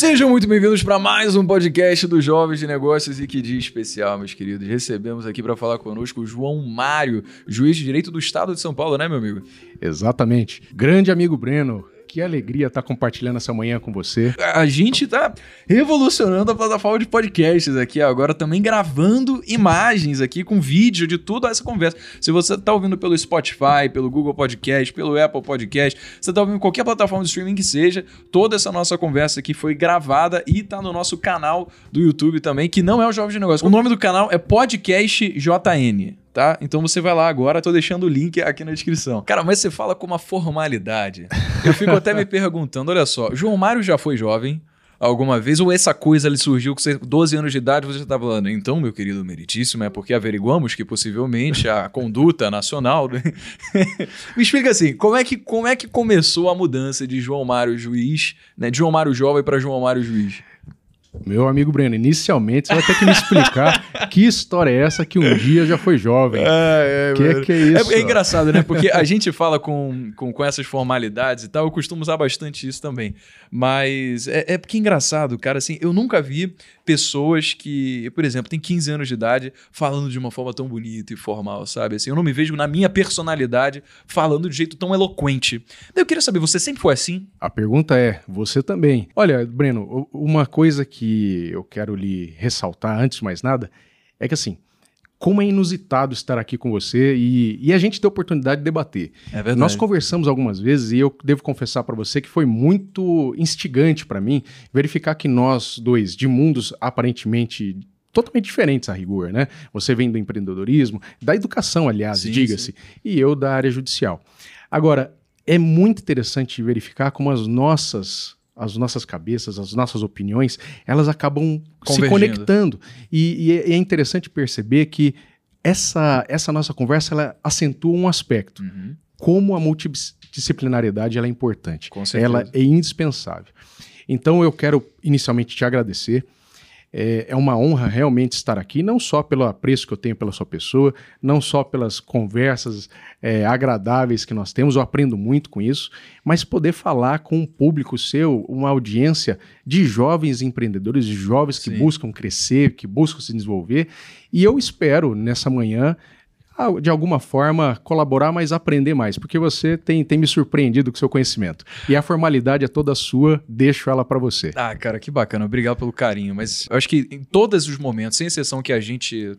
Sejam muito bem-vindos para mais um podcast dos Jovens de Negócios e que dia especial, meus queridos. Recebemos aqui para falar conosco o João Mário, juiz de direito do Estado de São Paulo, né, meu amigo? Exatamente. Grande amigo Breno, que alegria estar compartilhando essa manhã com você. A gente tá revolucionando a plataforma de podcasts aqui agora, também gravando imagens aqui com vídeo de tudo essa conversa. Se você tá ouvindo pelo Spotify, pelo Google Podcast, pelo Apple Podcast, você tá ouvindo qualquer plataforma de streaming que seja, toda essa nossa conversa aqui foi gravada e tá no nosso canal do YouTube também, que não é o Jovem de Negócio. O nome do canal é Podcast JN tá? Então você vai lá agora, tô deixando o link aqui na descrição. Cara, mas você fala com uma formalidade. Eu fico até me perguntando, olha só, João Mário já foi jovem alguma vez ou essa coisa ali surgiu com 12 anos de idade, você tá falando, então, meu querido meritíssimo, é porque averiguamos que possivelmente a conduta nacional Me explica assim, como é que como é que começou a mudança de João Mário juiz, né, de João Mário jovem para João Mário juiz? Meu amigo Breno, inicialmente você vai ter que me explicar que história é essa que um dia já foi jovem. É, é, que, que é isso? É, é, engraçado, né? Porque a gente fala com, com, com, essas formalidades e tal, eu costumo usar bastante isso também. Mas é, é porque é engraçado, cara, assim, eu nunca vi pessoas que, por exemplo, têm 15 anos de idade falando de uma forma tão bonita e formal, sabe? Assim, eu não me vejo na minha personalidade falando de jeito tão eloquente. Eu queria saber, você sempre foi assim? A pergunta é, você também. Olha, Breno, uma coisa que eu quero lhe ressaltar antes de mais nada é que assim, como é inusitado estar aqui com você e, e, a gente ter a oportunidade de debater. É verdade. Nós conversamos algumas vezes e eu devo confessar para você que foi muito instigante para mim verificar que nós dois, de mundos aparentemente totalmente diferentes a rigor, né? Você vem do empreendedorismo, da educação, aliás, diga-se, e eu da área judicial. Agora, é muito interessante verificar como as nossas as nossas cabeças, as nossas opiniões, elas acabam se conectando. E, é, e, é interessante perceber que essa, essa nossa conversa ela acentua um aspecto. Uhum. Como a multidisciplinariedade ela é importante. Ela é indispensável. Então eu quero inicialmente te agradecer é, é, uma honra realmente estar aqui, não só pelo apreço que eu tenho pela sua pessoa, não só pelas conversas é, agradáveis que nós temos, eu aprendo muito com isso, mas poder falar com um público seu, uma audiência de jovens empreendedores, de jovens que Sim. buscam crescer, que buscam se desenvolver. E eu espero nessa manhã de alguma forma colaborar, mas aprender mais, porque você tem, tem me surpreendido com seu conhecimento. E a formalidade é toda sua, deixo ela para você. Ah, cara, que bacana, obrigado pelo carinho, mas eu acho que em todos os momentos, sem exceção que a gente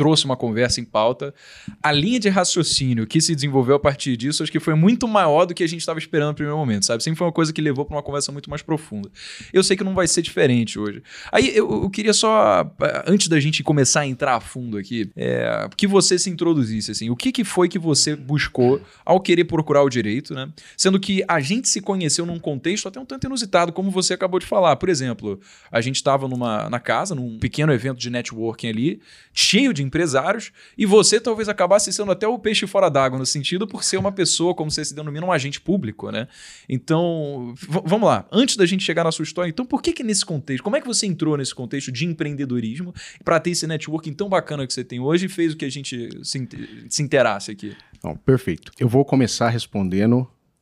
trouxe uma conversa em pauta. A linha de raciocínio que se desenvolveu a partir disso, acho que foi muito maior do que a gente estava esperando no primeiro momento, sabe? Sempre foi uma coisa que levou para uma conversa muito mais profunda. Eu sei que não vai ser diferente hoje. Aí eu, eu queria só, antes da gente começar a entrar a fundo aqui, é, que você se introduzisse, assim, o que, que foi que você buscou ao querer procurar o direito, né? Sendo que a gente se conheceu num contexto até um tanto inusitado, como você acabou de falar. Por exemplo, a gente estava na casa, num pequeno evento de networking ali, cheio de empresários, e você talvez acabasse sendo até o peixe fora d'água, no sentido por ser uma pessoa, como você se denomina, um agente público, né? Então, vamos lá. Antes da gente chegar na sua história, então por que que nesse contexto, como é que você entrou nesse contexto de empreendedorismo para ter esse networking tão bacana que você tem hoje e fez o que a gente se, se interasse aqui? Perfeito. Eu vou começar respondendo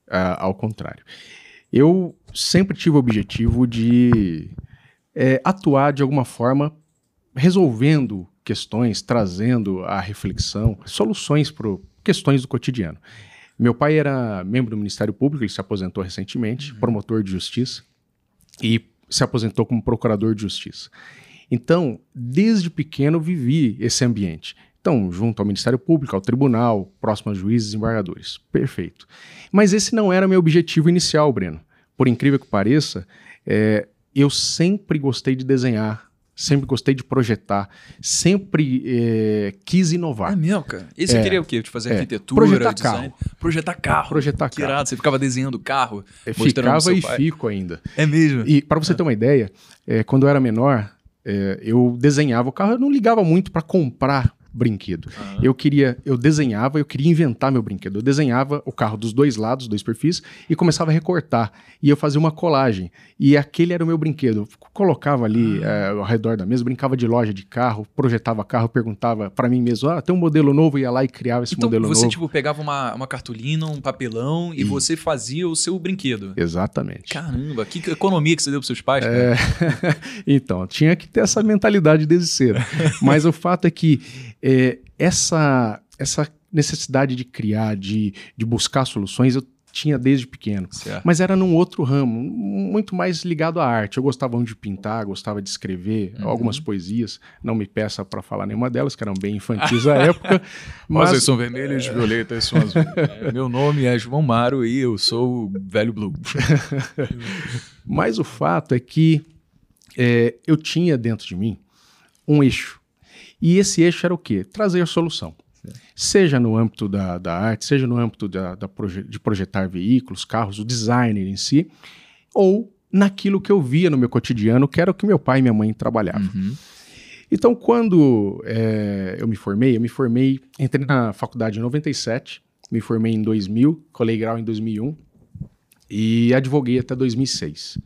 uh, ao contrário. Eu sempre tive o objetivo de é, atuar de alguma forma resolvendo questões, trazendo a reflexão, soluções para questões do cotidiano. Meu pai era membro do Ministério Público, ele se aposentou recentemente, uhum. promotor de justiça, e se aposentou como procurador de justiça. Então, desde pequeno vivi esse ambiente. Então, junto ao Ministério Público, ao tribunal, próximo a juízes e embargadores. Perfeito. Mas esse não era meu objetivo inicial, Breno. Por incrível que pareça, é, eu sempre gostei de desenhar, sempre gostei de projetar, sempre é, quis inovar. É mesmo, cara? E você é, queria o quê? De fazer é, arquitetura, projetar design? carro. Projetar carro. Projetar que carro. Irado. Você ficava desenhando carro, é, Ficava e pai. fico ainda. É mesmo? E para você ter uma ideia, é, quando eu era menor, é, eu desenhava o carro, eu não ligava muito para comprar brinquedo. Uhum. Eu queria, eu desenhava, eu queria inventar meu brinquedo. Eu desenhava o carro dos dois lados, dois perfis, e começava a recortar. E eu fazia uma colagem. E aquele era o meu brinquedo. Eu colocava ali uhum. é, ao redor da mesa, brincava de loja de carro, projetava carro, perguntava para mim mesmo: ah, tem um modelo novo, ia lá e criava esse então, modelo você, novo. Você, tipo, pegava uma, uma cartolina, um papelão e, e, você fazia o seu brinquedo. Exatamente. Caramba, que economia que você deu para seus pais, é... então, tinha que ter essa mentalidade desde cedo. Mas o fato é que é, essa, essa necessidade de criar, de, de buscar soluções, eu tinha desde pequeno. Certo. Mas era num outro ramo, muito mais ligado à arte. Eu gostava de pintar, gostava de escrever uhum. algumas poesias. Não me peça para falar nenhuma delas, que eram bem infantis à época. mas... Rosas são vermelhas, violetas são azuis. É, meu nome é João Maro e eu sou o velho Blue. mas o fato é que é, eu tinha dentro de mim um eixo. E esse eixo era o quê? Trazer a solução. Seja no âmbito da, da arte, seja no âmbito da, da proje de projetar veículos, carros, o designer em si, ou naquilo que eu via no meu cotidiano, que era o que meu pai e minha mãe trabalhavam. Uhum. Então, quando é, eu me formei, eu me formei, entrei na faculdade em 97, me formei em 2000, colei grau em 2001 e advoguei até 2006.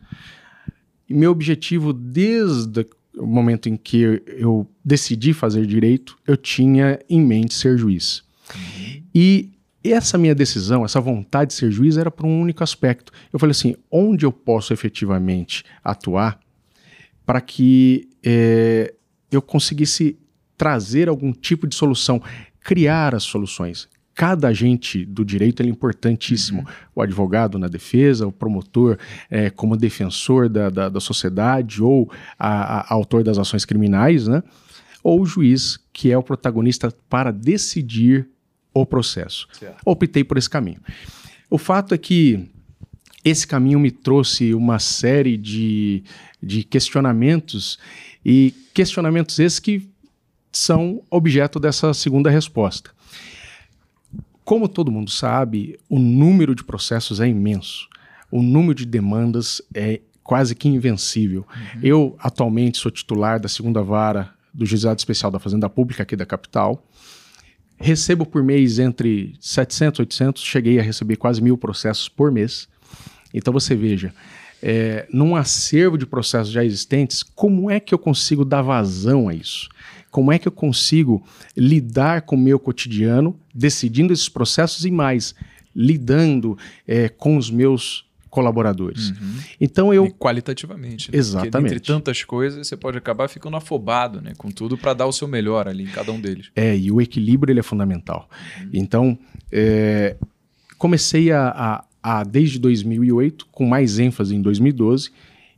E meu objetivo desde o momento em que eu decidi fazer direito, eu tinha em mente ser juiz. Uhum. E essa minha decisão, essa vontade de ser juiz era por um único aspecto. Eu falei assim: onde eu posso efetivamente atuar para que é, eu conseguisse trazer algum tipo de solução, criar as soluções cada agente do direito é importantíssimo. Uhum. O advogado na defesa, o promotor é, como defensor da, da, da sociedade ou a, a, autor das ações criminais, né? ou o juiz, que é o protagonista para decidir o processo. Certo. Optei por esse caminho. O fato é que esse caminho me trouxe uma série de, de questionamentos e questionamentos esses que são objeto dessa segunda resposta. Como todo mundo sabe, o número de processos é imenso. O número de demandas é quase que invencível. Uhum. Eu, atualmente, sou titular da segunda vara do Juizado Especial da Fazenda Pública aqui da capital. Recebo por mês entre 700 e 800, cheguei a receber quase mil processos por mês. Então você veja, é, num acervo de processos já existentes, como é que eu consigo dar vazão a isso? Como é que eu consigo lidar com o meu cotidiano, decidindo esses processos e mais, lidando é, com os meus colaboradores. Uhum. Então eu e qualitativamente, né? exatamente. Porque, entre tantas coisas você pode acabar ficando afobado, né, com tudo para dar o seu melhor ali em cada um deles. É e o equilíbrio ele é fundamental. Uhum. Então é, comecei a, a, a desde 2008 com mais ênfase em 2012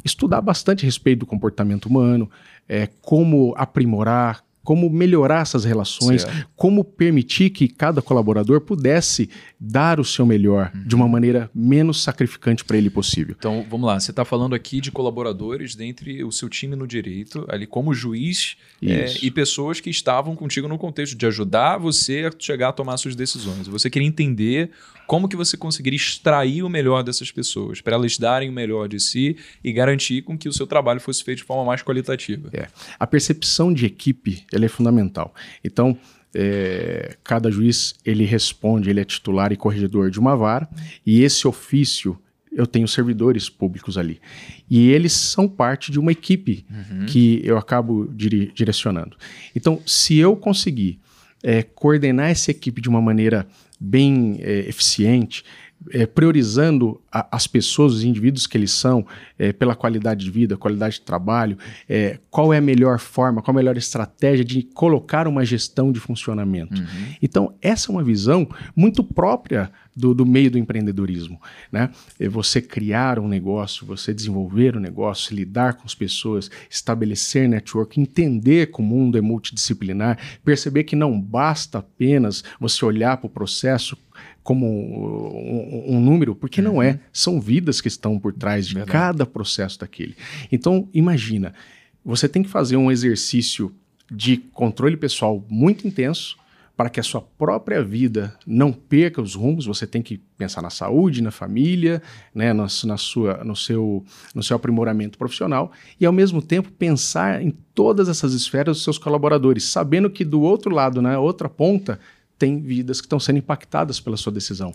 estudar bastante a respeito do comportamento humano, é, como aprimorar, como melhorar essas relações, certo. como permitir que cada colaborador pudesse dar o seu melhor uhum. de uma maneira menos sacrificante para ele possível. Então, vamos lá, você está falando aqui de colaboradores dentre o seu time no direito, ali como juiz é, e pessoas que estavam contigo no contexto de ajudar você a chegar a tomar suas decisões. Você queria entender como que você conseguiria extrair o melhor dessas pessoas, para elas darem o melhor de si e garantir com que o seu trabalho fosse feito de forma mais qualitativa. É. A percepção de equipe ela é fundamental. Então, é, cada juiz ele responde, ele é titular e corregedor de uma vara, e esse ofício eu tenho servidores públicos ali. E eles são parte de uma equipe uhum. que eu acabo dire direcionando. Então, se eu conseguir é, coordenar essa equipe de uma maneira bem é, eficiente, é, priorizando a, as pessoas, os indivíduos que eles são, é, pela qualidade de vida, qualidade de trabalho, é, qual é a melhor forma, qual a melhor estratégia de colocar uma gestão de funcionamento. Uhum. Então, essa é uma visão muito própria do, do, meio do empreendedorismo. Né? É você criar um negócio, você desenvolver um negócio, lidar com as pessoas, estabelecer network, entender que o mundo é multidisciplinar, perceber que não basta apenas você olhar para o processo como um, um, número, porque uhum. não é. Uhum. São vidas que estão por trás de Verdade. cada processo daquele. Então, imagina, você tem que fazer um exercício de controle pessoal muito intenso, para que a sua própria vida não perca os rumos, você tem que pensar na saúde, na família, né, na, na sua, no, seu, no seu aprimoramento profissional e, ao mesmo tempo, pensar em todas essas esferas dos seus colaboradores, sabendo que do outro lado, na outra ponta, tem vidas que estão sendo impactadas pela sua decisão.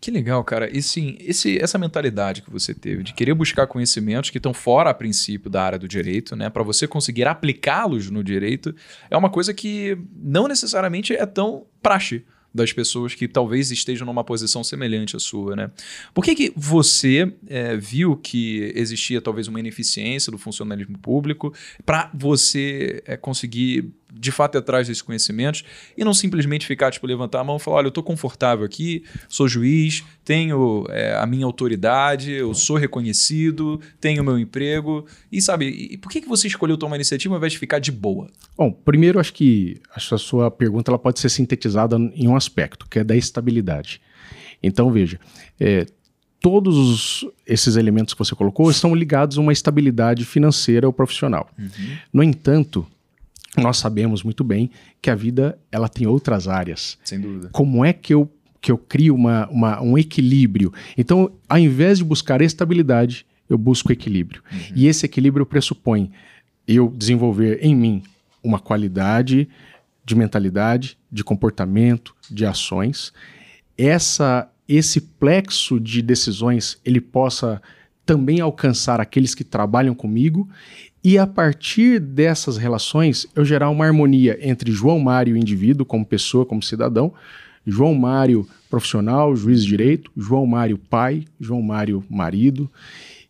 Que legal, cara. E sim, esse, essa mentalidade que você teve de querer buscar conhecimentos que estão fora, a princípio, da área do direito, né, para você conseguir aplicá-los no direito, é uma coisa que não necessariamente é tão praxe das pessoas que talvez estejam numa posição semelhante à sua, né? Por que, que você é, viu que existia talvez uma ineficiência do funcionalismo público para você é, conseguir de fato atrás desses conhecimentos e não simplesmente ficar, tipo, levantar a mão e falar: olha, eu estou confortável aqui, sou juiz, tenho é, a minha autoridade, eu sou reconhecido, tenho meu emprego. E sabe, e por que, que você escolheu tomar iniciativa ao invés de ficar de boa? Bom, primeiro acho que a sua pergunta ela pode ser sintetizada em um aspecto, que é da estabilidade. Então, veja, é, todos os, esses elementos que você colocou estão ligados a uma estabilidade financeira ou profissional. Uhum. No entanto, nós sabemos muito bem que a vida ela tem outras áreas. Sem dúvida. Como é que eu, que eu crio uma, uma um equilíbrio? Então, ao invés de buscar estabilidade, eu busco equilíbrio. Uhum. E esse equilíbrio pressupõe eu desenvolver em mim uma qualidade de mentalidade, de comportamento, de ações. Essa esse plexo de decisões ele possa também alcançar aqueles que trabalham comigo e a partir dessas relações eu gerar uma harmonia entre João Mário, indivíduo, como pessoa, como cidadão, João Mário, profissional, juiz de direito, João Mário, pai, João Mário, marido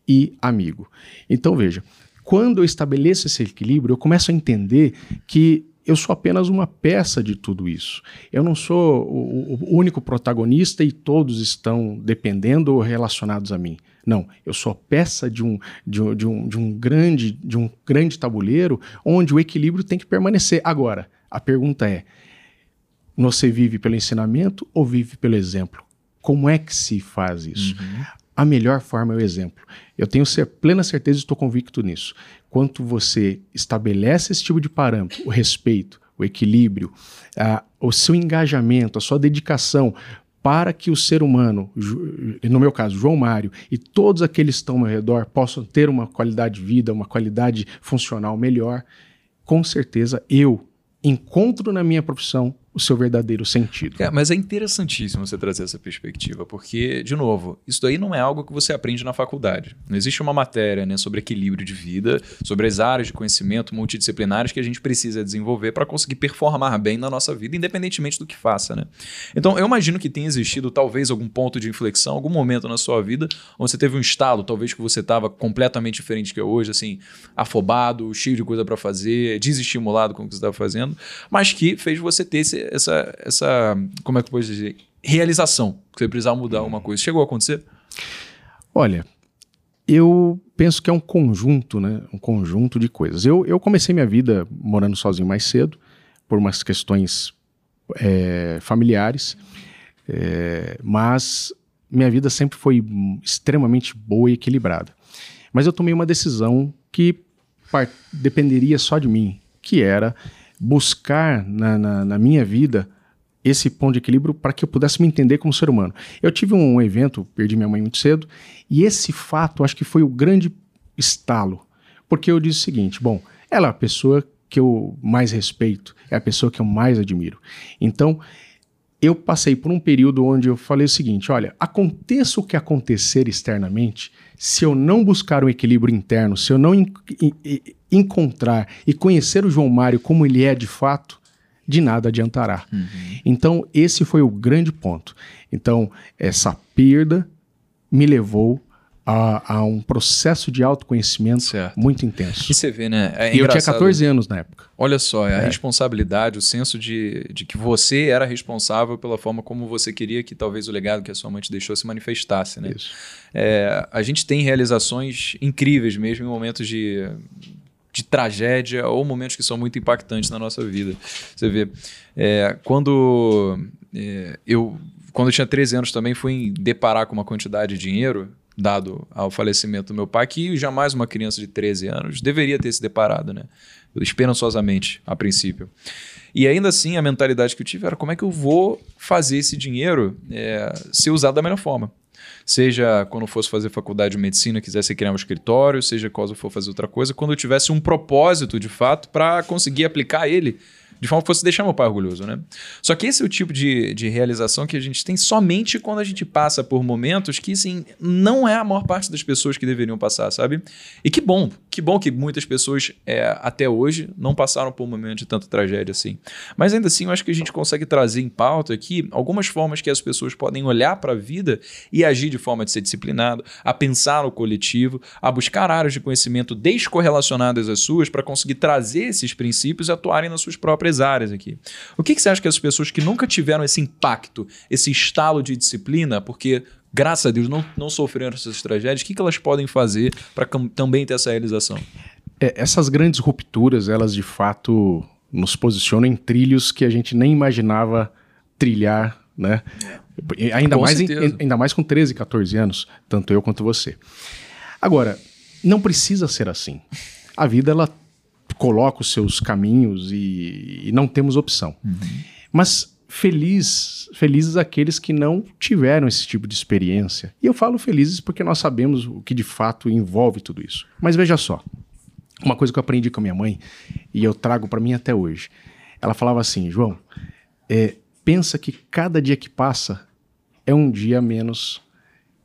e amigo. Então veja, quando eu estabeleço esse equilíbrio, eu começo a entender que eu sou apenas uma peça de tudo isso. Eu não sou o, único protagonista e todos estão dependendo ou relacionados a mim. Não, eu sou peça de um, de, um, de, um, de, um grande, de um grande tabuleiro onde o equilíbrio tem que permanecer. Agora, a pergunta é: você vive pelo ensinamento ou vive pelo exemplo? Como é que se faz isso? Uhum. A melhor forma é o exemplo. Eu tenho ser, plena certeza e estou convicto nisso. Quanto você estabelece esse tipo de parâmetro, o respeito, o equilíbrio, a, o seu engajamento, a sua dedicação para que o ser humano, no meu caso, João Mário, e todos aqueles que estão ao meu redor possam ter uma qualidade de vida, uma qualidade funcional melhor, com certeza eu encontro na minha profissão o seu verdadeiro sentido. É, mas é interessantíssimo você trazer essa perspectiva, porque, de novo, isso daí não é algo que você aprende na faculdade. Não existe uma matéria né, sobre equilíbrio de vida, sobre as áreas de conhecimento multidisciplinares que a gente precisa desenvolver para conseguir performar bem na nossa vida, independentemente do que faça. Né? Então, eu imagino que tenha existido talvez algum ponto de inflexão, algum momento na sua vida onde você teve um estalo, talvez que você estava completamente diferente que é hoje, assim, afobado, cheio de coisa para fazer, desestimulado com o que você estava fazendo, mas que fez você ter esse essa, essa como é que eu posso dizer, realização, que você precisava mudar alguma coisa. Chegou a acontecer? Olha, eu penso que é um conjunto, né? Um conjunto de coisas. Eu, eu comecei minha vida morando sozinho mais cedo, por umas questões é, familiares, é, mas minha vida sempre foi extremamente boa e equilibrada. Mas eu tomei uma decisão que dependeria só de mim, que era buscar na, na, na minha vida esse ponto de equilíbrio para que eu pudesse me entender como ser humano. Eu tive um evento, perdi minha mãe muito cedo, e esse fato acho que foi o grande estalo, porque eu disse o seguinte: bom, ela é a pessoa que eu mais respeito, é a pessoa que eu mais admiro. Então, eu passei por um período onde eu falei o seguinte: olha, aconteça o que acontecer externamente, se eu não buscar um equilíbrio interno, se eu não encontrar e conhecer o João Mário como ele é de fato, de nada adiantará. Uhum. Então, esse foi o grande ponto. Então, essa perda me levou a, a, um processo de autoconhecimento certo. muito intenso. E você vê, né? É e eu tinha 14 anos na época. Olha só, é a responsabilidade, o senso de, de que você era responsável pela forma como você queria que talvez o legado que a sua mãe te deixou se manifestasse, né? Isso. É, a gente tem realizações incríveis mesmo em momentos de, de tragédia ou momentos que são muito impactantes na nossa vida. Você vê, é, quando é, eu quando eu tinha 13 anos também fui deparar com uma quantidade de dinheiro dado ao falecimento do meu pai, que jamais uma criança de 13 anos deveria ter se deparado, né? Esperançosamente, a princípio. E ainda assim, a mentalidade que eu tive era como é que eu vou fazer esse dinheiro é, ser usado da melhor forma. Seja quando fosse fazer faculdade de medicina, quisesse criar um escritório, seja quando for fazer outra coisa, quando eu tivesse um propósito de fato para conseguir aplicar ele de forma que fosse deixar meu pai orgulhoso, né? Só que esse é o tipo de, de realização que a gente tem somente quando a gente passa por momentos que, assim, não é a maior parte das pessoas que deveriam passar, sabe? E que bom, que bom que muitas pessoas é, até hoje não passaram por um momento de tanta tragédia assim. Mas ainda assim, eu acho que a gente consegue trazer em pauta aqui algumas formas que as pessoas podem olhar para a vida e agir de forma de ser disciplinado, a pensar no coletivo, a buscar áreas de conhecimento descorrelacionadas às suas para conseguir trazer esses princípios e atuarem nas suas próprias áreas aqui. O que, que você acha que as pessoas que nunca tiveram esse impacto, esse estalo de disciplina, porque graças a Deus não, não sofreram essas tragédias, o que, que elas podem fazer para também ter essa realização? É, essas grandes rupturas, elas de fato nos posicionam em trilhos que a gente nem imaginava trilhar, né? Ainda mais, em, ainda mais com 13, 14 anos, tanto eu quanto você. Agora, não precisa ser assim. A vida ela coloca os seus caminhos e, e não temos opção. Uhum. Mas feliz, felizes aqueles que não tiveram esse tipo de experiência. E eu falo felizes porque nós sabemos o que de fato envolve tudo isso. Mas veja só, uma coisa que eu aprendi com a minha mãe e eu trago para mim até hoje. Ela falava assim, João, é, pensa que cada dia que passa é um dia menos.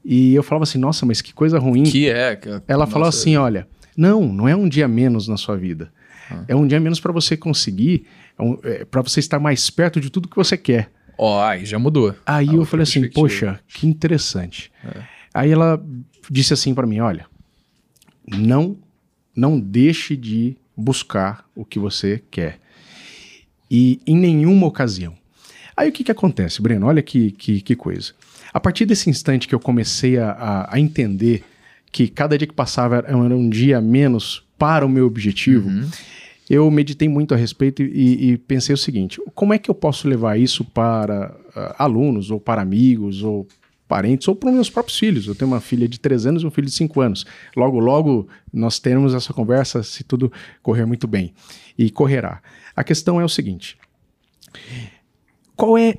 E eu falava assim, nossa, mas que coisa ruim. Que é. Que, Ela falou assim, olha, não, não é um dia menos na sua vida. Ah. É um dia menos para você conseguir, é um, é, para você estar mais perto de tudo que você quer. Ó, oh, aí já mudou. Aí ah, eu falei assim, poxa, que interessante. É. Aí ela disse assim para mim, olha, não, não deixe de buscar o que você quer. E em nenhuma ocasião. Aí o que, que acontece, Breno? Olha que, que, que coisa. A partir desse instante que eu comecei a, a, entender que cada dia que passava era um dia menos para o meu objetivo, uhum. Eu meditei muito a respeito e, e, pensei o seguinte: como é que eu posso levar isso para uh, alunos, ou para amigos, ou parentes, ou para os meus próprios filhos? Eu tenho uma filha de 3 anos e um filho de 5 anos. Logo, logo nós teremos essa conversa se tudo correr muito bem. E correrá. A questão é o seguinte: qual é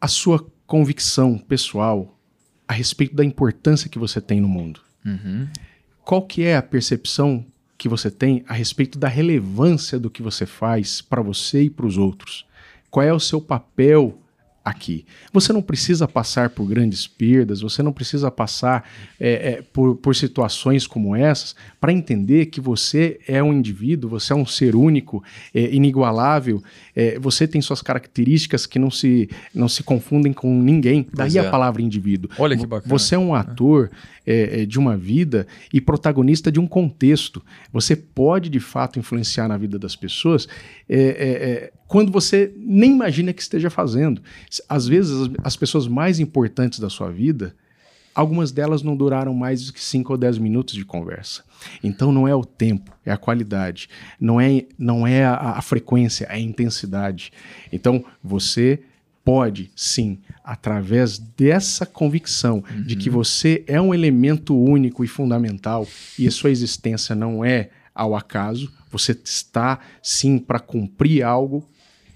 a sua convicção pessoal a respeito da importância que você tem no mundo? Uhum. Qual que é a percepção que você tem a respeito da relevância do que você faz para você e para os outros. Qual é o seu papel aqui. Você não precisa passar por grandes perdas, você não precisa passar é, é, por, por situações como essas para entender que você é um indivíduo, você é um ser único, é, inigualável, é, você tem suas características que não se, não se confundem com ninguém. Daí a é. palavra indivíduo. Olha que bacana. Você é um ator é, de uma vida e protagonista de um contexto. Você pode, de fato, influenciar na vida das pessoas quando você nem imagina que esteja fazendo. Às vezes, as pessoas mais importantes da sua vida, algumas delas não duraram mais do que 5 ou 10 minutos de conversa. Então, não é o tempo, é a qualidade. Não é, não é a, a frequência, é a intensidade. Então, você pode, sim, através dessa convicção uhum. de que uhum. você é um elemento único e fundamental e a sua existência não é ao acaso, você está sim para cumprir algo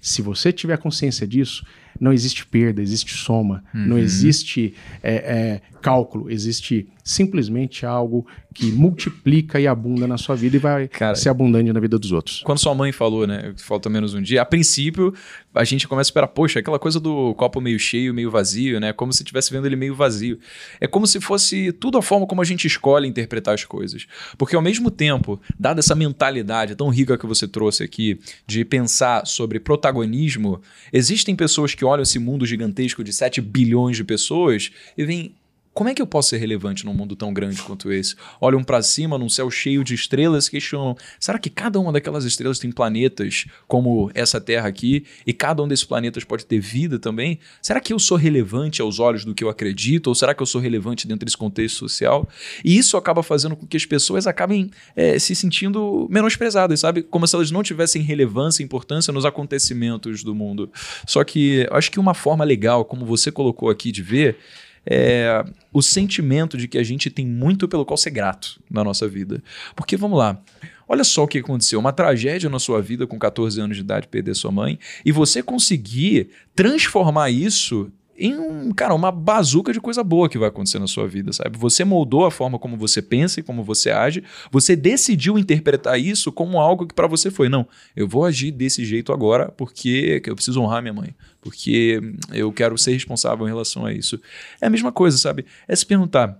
se você tiver consciência disso, não existe perda, existe soma, uhum. não existe é, é, cálculo, existe simplesmente algo que multiplica e abunda na sua vida e vai Cara, ser abundante na vida dos outros. Quando sua mãe falou, né, falta menos um dia, a princípio a gente começa a esperar, poxa, aquela coisa do copo meio cheio, meio vazio, né, como se estivesse vendo ele meio vazio. É como se fosse tudo a forma como a gente escolhe interpretar as coisas. Porque ao mesmo tempo, dada essa mentalidade tão rica que você trouxe aqui, de pensar sobre protagonismo, existem pessoas que olham esse mundo gigantesco de 7 bilhões de pessoas e veem como é que eu posso ser relevante num mundo tão grande quanto esse? Olham para cima num céu cheio de estrelas e questionam: será que cada uma daquelas estrelas tem planetas como essa Terra aqui? E cada um desses planetas pode ter vida também? Será que eu sou relevante aos olhos do que eu acredito? Ou será que eu sou relevante dentro desse contexto social? E isso acaba fazendo com que as pessoas acabem é, se sentindo menosprezadas, sabe? Como se elas não tivessem relevância e importância nos acontecimentos do mundo. Só que acho que uma forma legal, como você colocou aqui, de ver é, o sentimento de que a gente tem muito pelo qual ser grato na nossa vida. Porque, vamos lá, olha só o que aconteceu: uma tragédia na sua vida com 14 anos de idade, perder sua mãe, e você conseguir transformar isso em um, cara, uma bazuca de coisa boa que vai acontecer na sua vida, sabe? Você moldou a forma como você pensa e como você age, você decidiu interpretar isso como algo que para você foi, não, eu vou agir desse jeito agora porque eu preciso honrar minha mãe, porque eu quero ser responsável em relação a isso. É a mesma coisa, sabe? É se perguntar,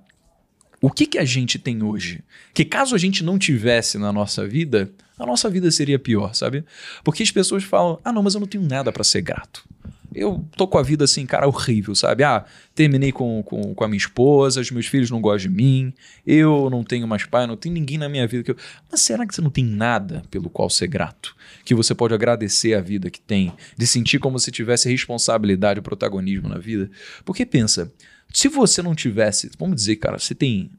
o que, que a gente tem hoje? Que caso a gente não tivesse na nossa vida, a nossa vida seria pior, sabe? Porque as pessoas falam: ah, não, mas eu não tenho nada para ser grato eu tô com a vida assim, cara, horrível, sabe? Ah, terminei com, com, com a minha esposa, os meus filhos não gostam de mim, eu não tenho mais pai, não tem ninguém na minha vida que eu. Mas será que você não tem nada pelo qual ser grato? Que você pode agradecer a vida que tem, de sentir como se tivesse responsabilidade e protagonismo na vida? Porque pensa, se você não tivesse, vamos dizer, cara, você tem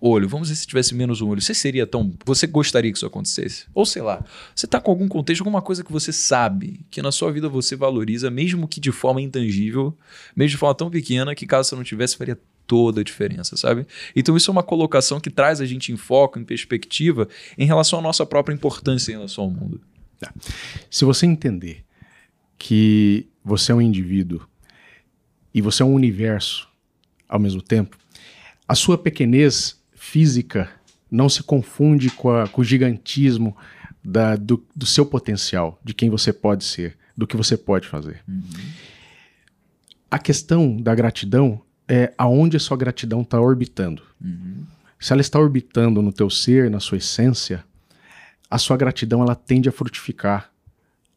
olho, vamos dizer se tivesse menos um olho, você seria tão. Você gostaria que isso acontecesse? Ou sei lá, você está com algum contexto, alguma coisa que você sabe que na sua vida você valoriza, mesmo que de forma intangível, mesmo de forma tão pequena, que caso você não tivesse, faria toda a diferença, sabe? Então isso é uma colocação que traz a gente em foco, em perspectiva, em relação à nossa própria importância em relação ao mundo. Tá. Se você entender que você é um indivíduo e você é um universo ao mesmo tempo, a sua pequenez física não se confunde com, a, com o gigantismo da, do, do, seu potencial, de quem você pode ser, do que você pode fazer. Uhum. A questão da gratidão é aonde a sua gratidão está orbitando. Uhum. Se ela está orbitando no teu ser, na sua essência, a sua gratidão ela tende a frutificar,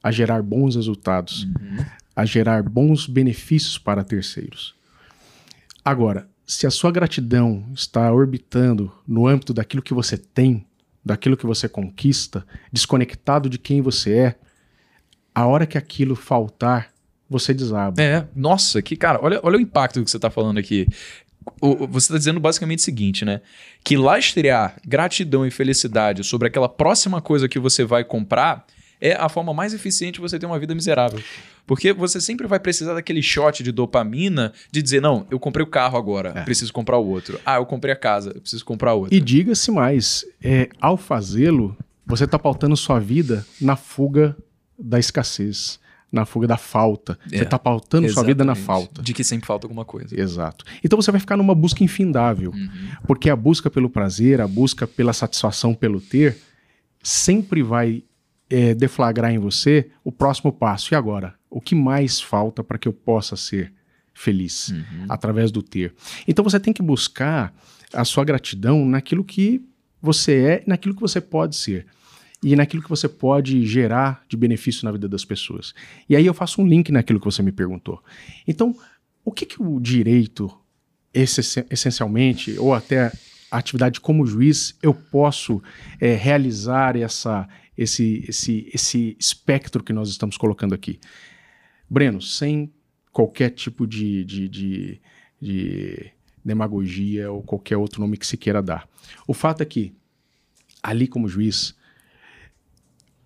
a gerar bons resultados, uhum. a gerar bons benefícios para terceiros. Agora, se a sua gratidão está orbitando no âmbito daquilo que você tem, daquilo que você conquista, desconectado de quem você é, a hora que aquilo faltar, você desaba. É, nossa, que cara, olha, olha o impacto que você está falando aqui. O, você está dizendo basicamente o seguinte, né? Que lastrear gratidão e felicidade sobre aquela próxima coisa que você vai comprar é a forma mais eficiente de você ter uma vida miserável. Porque você sempre vai precisar daquele shot de dopamina de dizer, não, eu comprei o carro agora, é. preciso comprar o outro. Ah, eu comprei a casa, preciso comprar outro. E diga-se mais, é, ao fazê-lo, você está pautando sua vida na fuga da escassez, na fuga da falta. É, você está pautando sua vida na falta. De que sempre falta alguma coisa. Exato. Então você vai ficar numa busca infindável. Uhum. Porque a busca pelo prazer, a busca pela satisfação pelo ter, sempre vai é, deflagrar em você o próximo passo. E agora? O que mais falta para que eu possa ser feliz uhum. através do ter? Então você tem que buscar a sua gratidão naquilo que você é, naquilo que você pode ser e naquilo que você pode gerar de benefício na vida das pessoas. E aí eu faço um link naquilo que você me perguntou. Então, o que, que o direito, essencialmente, ou até a atividade como juiz, eu posso é, realizar essa, esse, esse, esse espectro que nós estamos colocando aqui. Breno, sem qualquer tipo de, de, de, de demagogia ou qualquer outro nome que se queira dar. O fato é que, ali como juiz,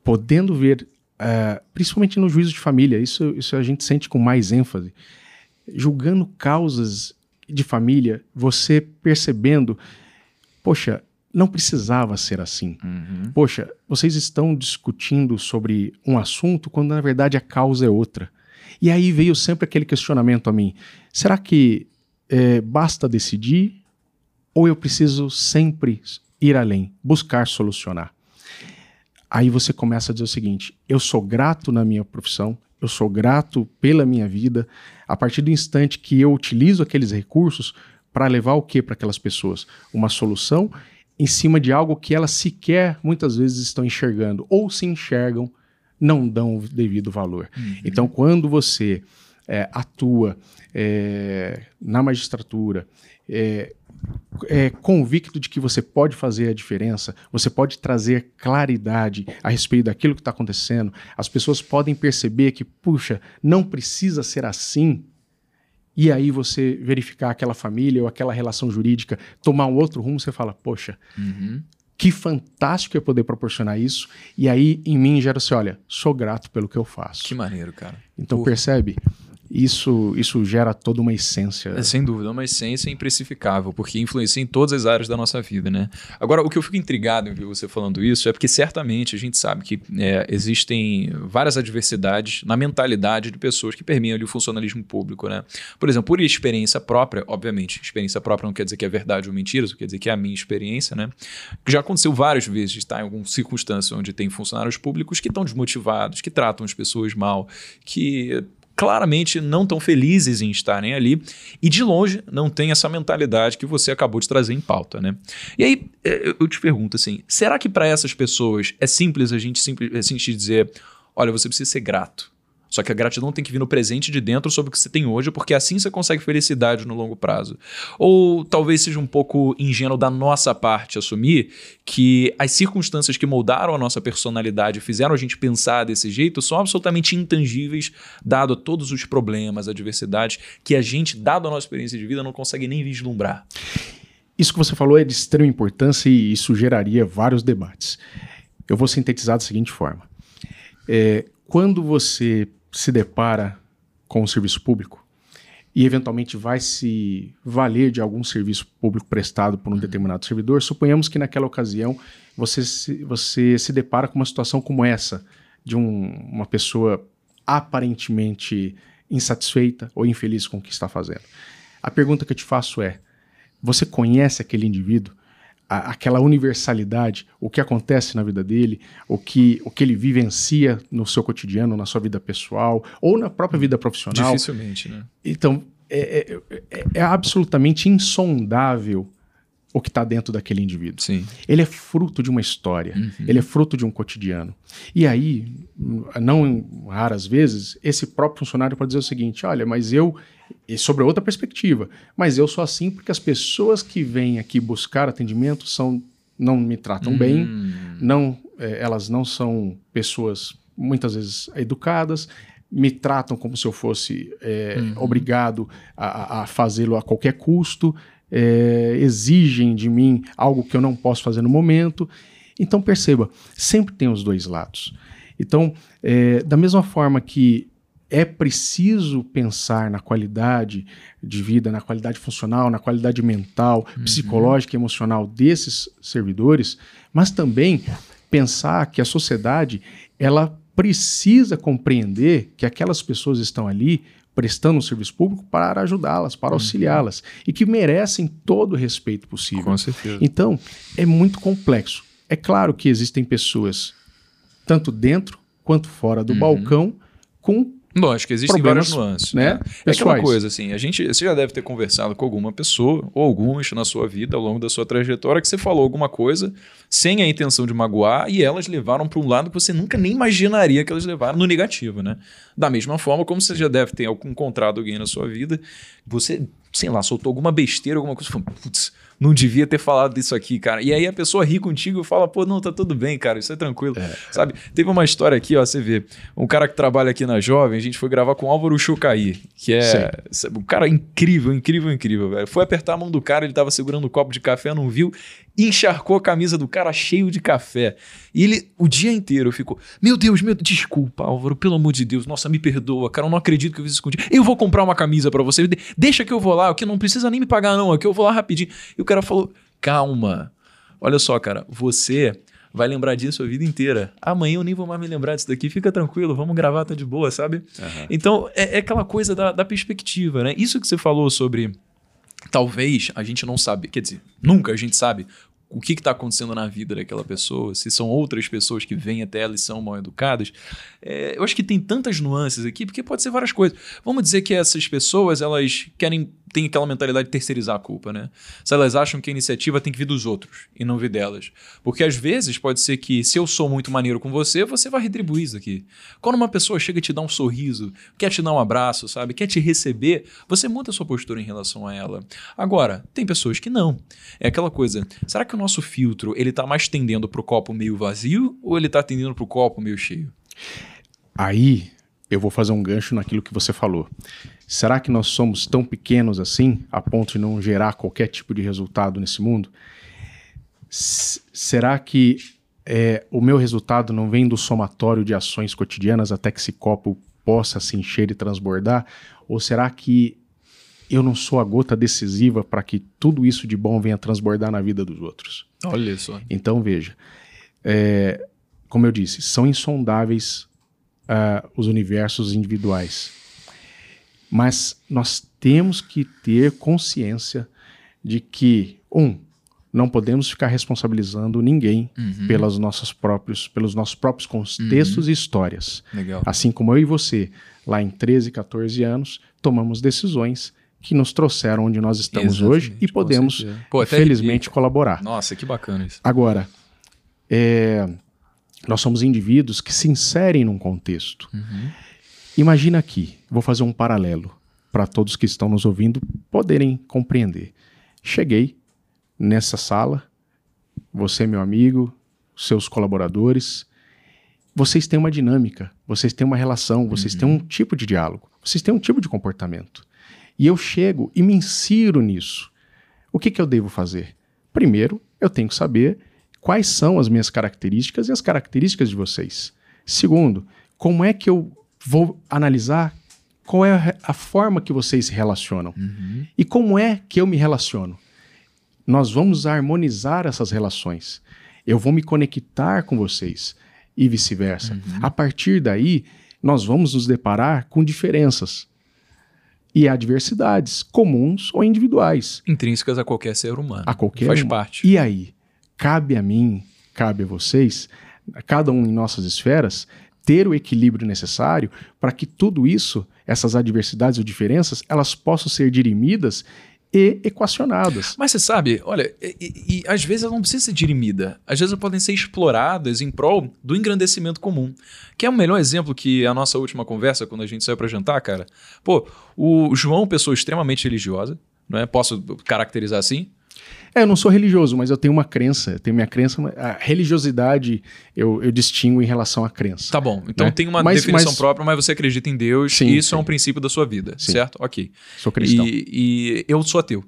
podendo ver, uh, principalmente no juízo de família, isso, isso a gente sente com mais ênfase, julgando causas de família, você percebendo, poxa, não precisava ser assim. Uhum. Poxa, vocês estão discutindo sobre um assunto quando na verdade a causa é outra. E aí veio sempre aquele questionamento a mim: será que é, basta decidir ou eu preciso sempre ir além, buscar solucionar? Aí você começa a dizer o seguinte: eu sou grato na minha profissão, eu sou grato pela minha vida. A partir do instante que eu utilizo aqueles recursos para levar o que para aquelas pessoas? Uma solução em cima de algo que elas sequer muitas vezes estão enxergando ou se enxergam, não dão o devido valor. Uhum. Então, quando você é, atua é, na magistratura, é, é, convicto de que você pode fazer a diferença, você pode trazer claridade a respeito daquilo que está acontecendo, as pessoas podem perceber que, puxa, não precisa ser assim e aí você verificar aquela família ou aquela relação jurídica tomar um outro rumo, você fala, poxa, uhum. que fantástico é poder proporcionar isso. E aí em mim gera assim, olha, sou grato pelo que eu faço. Que maneiro, cara. Então percebe, isso, isso gera toda uma essência. É, sem dúvida, uma essência imprecificável, porque influencia em todas as áreas da nossa vida, né? Agora, o que eu fico intrigado em ver você falando isso é porque certamente a gente sabe que é, existem várias adversidades na mentalidade de pessoas que permeiam ali, o funcionalismo público, né? Por exemplo, por experiência própria, obviamente, experiência própria não quer dizer que é verdade ou mentira, isso quer dizer que é a minha experiência, né? Já aconteceu várias vezes de estar em alguma circunstância onde tem funcionários públicos que estão desmotivados, que tratam as pessoas mal, que claramente não tão felizes em estarem ali e de longe não tem essa mentalidade que você acabou de trazer em pauta, né? E aí é, eu te pergunto assim, será que para essas pessoas é simples a gente simples, a gente dizer, olha, você precisa ser grato? Só que a gratidão tem que vir no presente de dentro sobre o que você tem hoje, porque assim você consegue felicidade no longo prazo. Ou talvez seja um pouco ingênuo da nossa parte assumir que as circunstâncias que moldaram a nossa personalidade fizeram a gente pensar desse jeito são absolutamente intangíveis, dado todos os problemas, adversidades que a gente, dado a nossa experiência de vida, não consegue nem vislumbrar. Isso que você falou é de extrema importância e isso geraria vários debates. Eu vou sintetizar da seguinte forma. É, quando você se depara com o serviço público e eventualmente vai se valer de algum serviço público prestado por um determinado servidor, suponhamos que naquela ocasião você se, você se depara com uma situação como essa, de um, uma pessoa aparentemente insatisfeita ou infeliz com o que está fazendo. A pergunta que eu te faço é: você conhece aquele indivíduo? A, aquela universalidade, o que acontece na vida dele, o que, o que ele vivencia no seu cotidiano, na sua vida pessoal ou na própria vida profissional. Dificilmente, né? Então, é, é, é, é absolutamente insondável o que está dentro daquele indivíduo. Sim. Ele é fruto de uma história, uhum. ele é fruto de um cotidiano. E aí, não raras vezes, esse próprio funcionário pode dizer o seguinte: olha, mas eu e sobre outra perspectiva. Mas eu sou assim porque as pessoas que vêm aqui buscar atendimento são não me tratam hum. bem, não é, elas não são pessoas muitas vezes educadas, me tratam como se eu fosse é, uhum. obrigado a, a fazê-lo a qualquer custo, é, exigem de mim algo que eu não posso fazer no momento. Então perceba, sempre tem os dois lados. Então, da mesma forma que é preciso pensar na qualidade de vida, na qualidade funcional, na qualidade mental, uhum. psicológica e emocional desses servidores, mas também pensar que a sociedade ela precisa compreender que aquelas pessoas estão ali prestando um serviço público para ajudá-las, para uhum. auxiliá-las e que merecem todo o respeito possível. Com certeza. Então, é muito complexo. É claro que existem pessoas tanto dentro quanto fora do uhum. balcão com Lógico, existem várias nuances. Né? né? É aquela coisa, assim, a gente, você já deve ter conversado com alguma pessoa, ou algumas na sua vida, ao longo da sua trajetória, que você falou alguma coisa sem a intenção de magoar e elas levaram para um lado que você nunca nem imaginaria que elas levaram no negativo, né? Da mesma forma como você já deve ter encontrado alguém na sua vida, você, sei lá, soltou alguma besteira, alguma coisa, putz, não devia ter falado disso aqui, cara. E aí a pessoa ri contigo e fala, pô, não, tá tudo bem, cara, isso é tranquilo. É, sabe? Teve uma história aqui, ó, você vê, um cara que trabalha aqui na Jovem, a gente foi gravar com o Álvaro Chucaí, que é um cara incrível, incrível, incrível, velho. Foi apertar a mão do cara, ele tava segurando um copo de café, não viu, encharcou a camisa do cara cheio de café. E ele, o dia inteiro, ficou: Meu Deus, meu desculpa, Álvaro, pelo amor de Deus, nossa, me perdoa, cara, eu não acredito que eu fiz isso contigo. Eu vou comprar uma camisa para você, deixa que eu vou lá, que não precisa nem me pagar, não, aqui eu vou lá rapidinho. E o cara falou: Calma, olha só, cara, você vai lembrar disso a vida inteira. Amanhã eu nem vou mais me lembrar disso daqui, fica tranquilo, vamos gravar, tá de boa, sabe? Uhum. Então, é, é, aquela coisa da, da perspectiva, né? Isso que você falou sobre talvez a gente não sabe, quer dizer, nunca a gente sabe o que está acontecendo na vida daquela pessoa, se são outras pessoas que vêm até ela e são mal educadas. É, eu acho que tem tantas nuances aqui, porque pode ser várias coisas. Vamos dizer que essas pessoas elas querem tem aquela mentalidade de terceirizar a culpa, né? Se elas acham que a iniciativa tem que vir dos outros e não vir delas. Porque às vezes pode ser que se eu sou muito maneiro com você, você vai retribuir isso aqui. Quando uma pessoa chega e te dá um sorriso, quer te dar um abraço, sabe? Quer te receber, você muda a sua postura em relação a ela. Agora, tem pessoas que não. É aquela coisa, será que o nosso filtro, ele tá mais tendendo pro copo meio vazio ou ele tá tendendo pro copo meio cheio? Aí eu vou fazer um gancho naquilo que você falou. Será que nós somos tão pequenos assim, a ponto de não gerar qualquer tipo de resultado nesse mundo? S será que é, o meu resultado não vem do somatório de ações cotidianas até que esse copo possa se encher e transbordar? Ou será que eu não sou a gota decisiva para que tudo isso de bom venha transbordar na vida dos outros? Olha só. Então, veja, é, como eu disse, são insondáveis uh, os universos individuais. Mas nós temos que ter consciência de que, um, não podemos ficar responsabilizando ninguém Uhum. pelas nossas próprios, pelos nossos próprios contextos e histórias. Legal. Assim como eu e você, lá em 13, 14 anos, tomamos decisões que nos trouxeram onde nós estamos hoje Exatamente, e com podemos. Pô, felizmente, colaborar. Nossa, que bacana isso. Agora, é, nós somos indivíduos que se inserem num contexto. Uhum. Imagina aqui, vou fazer um paralelo para todos que estão nos ouvindo poderem compreender. Cheguei nessa sala, você, meu amigo, seus colaboradores, vocês têm uma dinâmica, vocês têm uma relação, vocês têm um tipo de diálogo, vocês têm um tipo de comportamento. E eu chego e me insiro nisso. O que, que eu devo fazer? Primeiro, eu tenho que saber quais são as minhas características e as características de vocês. Segundo, como é que eu vou analisar qual é a forma que vocês se relacionam Uhum. e como é que eu me relaciono. Nós vamos harmonizar essas relações. Eu vou me conectar com vocês e vice-versa. A partir daí, nós vamos nos deparar com diferenças e adversidades, comuns ou individuais, Intrínsecas a qualquer ser humano. a qualquer Faz parte. E aí, cabe a mim, cabe a vocês, a cada um em nossas esferas, ter o equilíbrio necessário para que tudo isso, essas adversidades ou diferenças, elas possam ser dirimidas e equacionadas. Mas você sabe, olha, e, e- às vezes ela não precisa ser dirimida. Às vezes elas podem ser exploradas em prol do engrandecimento comum. Que é o melhor exemplo que a nossa última conversa, quando a gente saiu pra jantar, cara. Pô, o João, pessoa extremamente religiosa, não é? Posso caracterizar assim? É, eu não sou religioso, mas eu tenho uma crença. Eu tenho minha crença. A religiosidade eu, eu distingo em relação à crença. Tá bom. Então Né? tem uma Mas- definição mas- própria, mas você acredita em Deus Sim, e isso é sim. um princípio da sua vida, Sim. certo? Ok. Sou cristão. E, e eu sou ateu.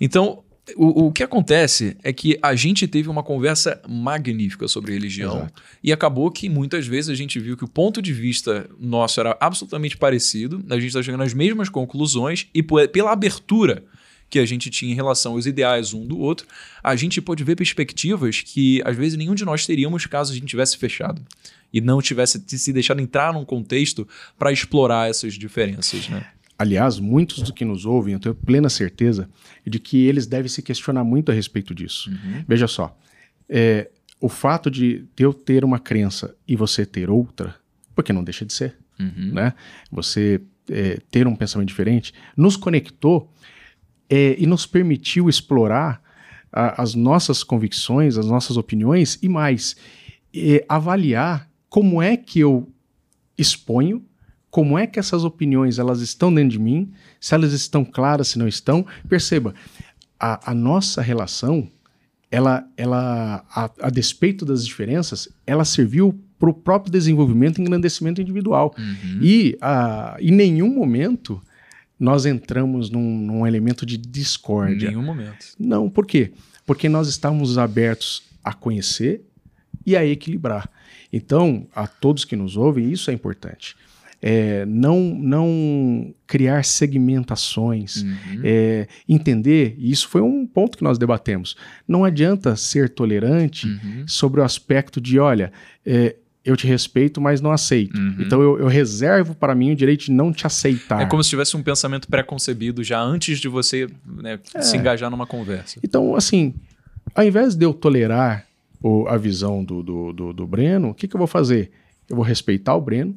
Então, o, o que acontece é que a gente teve uma conversa magnífica sobre religião Exato. e acabou que muitas vezes a gente viu que o ponto de vista nosso era absolutamente parecido, a gente está chegando às mesmas conclusões e pela abertura que a gente tinha em relação aos ideais um do outro, a gente pôde ver perspectivas que às vezes nenhum de nós teríamos caso a gente tivesse fechado e não tivesse se deixado entrar num contexto para explorar essas diferenças, né? Aliás, muitos do que nos ouvem, eu tenho plena certeza de que eles devem se questionar muito a respeito disso. Veja só, é, o fato de eu ter uma crença e você ter outra, porque não deixa de ser, Uhum. né? Você é, ter um pensamento diferente, nos conectou é, e nos permitiu explorar a- as nossas convicções, as nossas opiniões e mais, é, avaliar como é que eu exponho, como é que essas opiniões elas estão dentro de mim, se elas estão claras, se não estão. Perceba, a, a nossa relação, ela, ela a, a despeito das diferenças, ela serviu para o próprio desenvolvimento e engrandecimento individual. Uhum. E a, em nenhum momento nós entramos num, num elemento de Em discórdia. nenhum momento. Não, por quê? Porque nós estávamos abertos a conhecer e a equilibrar. Então, a todos que nos ouvem, isso é importante. É, não, não criar segmentações, Uhum. é, entender, e isso foi um ponto que nós debatemos. Não adianta ser tolerante Uhum. sobre o aspecto de, olha, é, eu te respeito, mas não aceito. Uhum. Então eu, eu reservo para mim o direito de não te aceitar. É como se tivesse um pensamento pré-concebido já antes de você né, É. se engajar numa conversa. Então, assim, ao invés de eu tolerar o- a visão do, do, do, do Breno, o que, que eu vou fazer? Eu vou respeitar o Breno,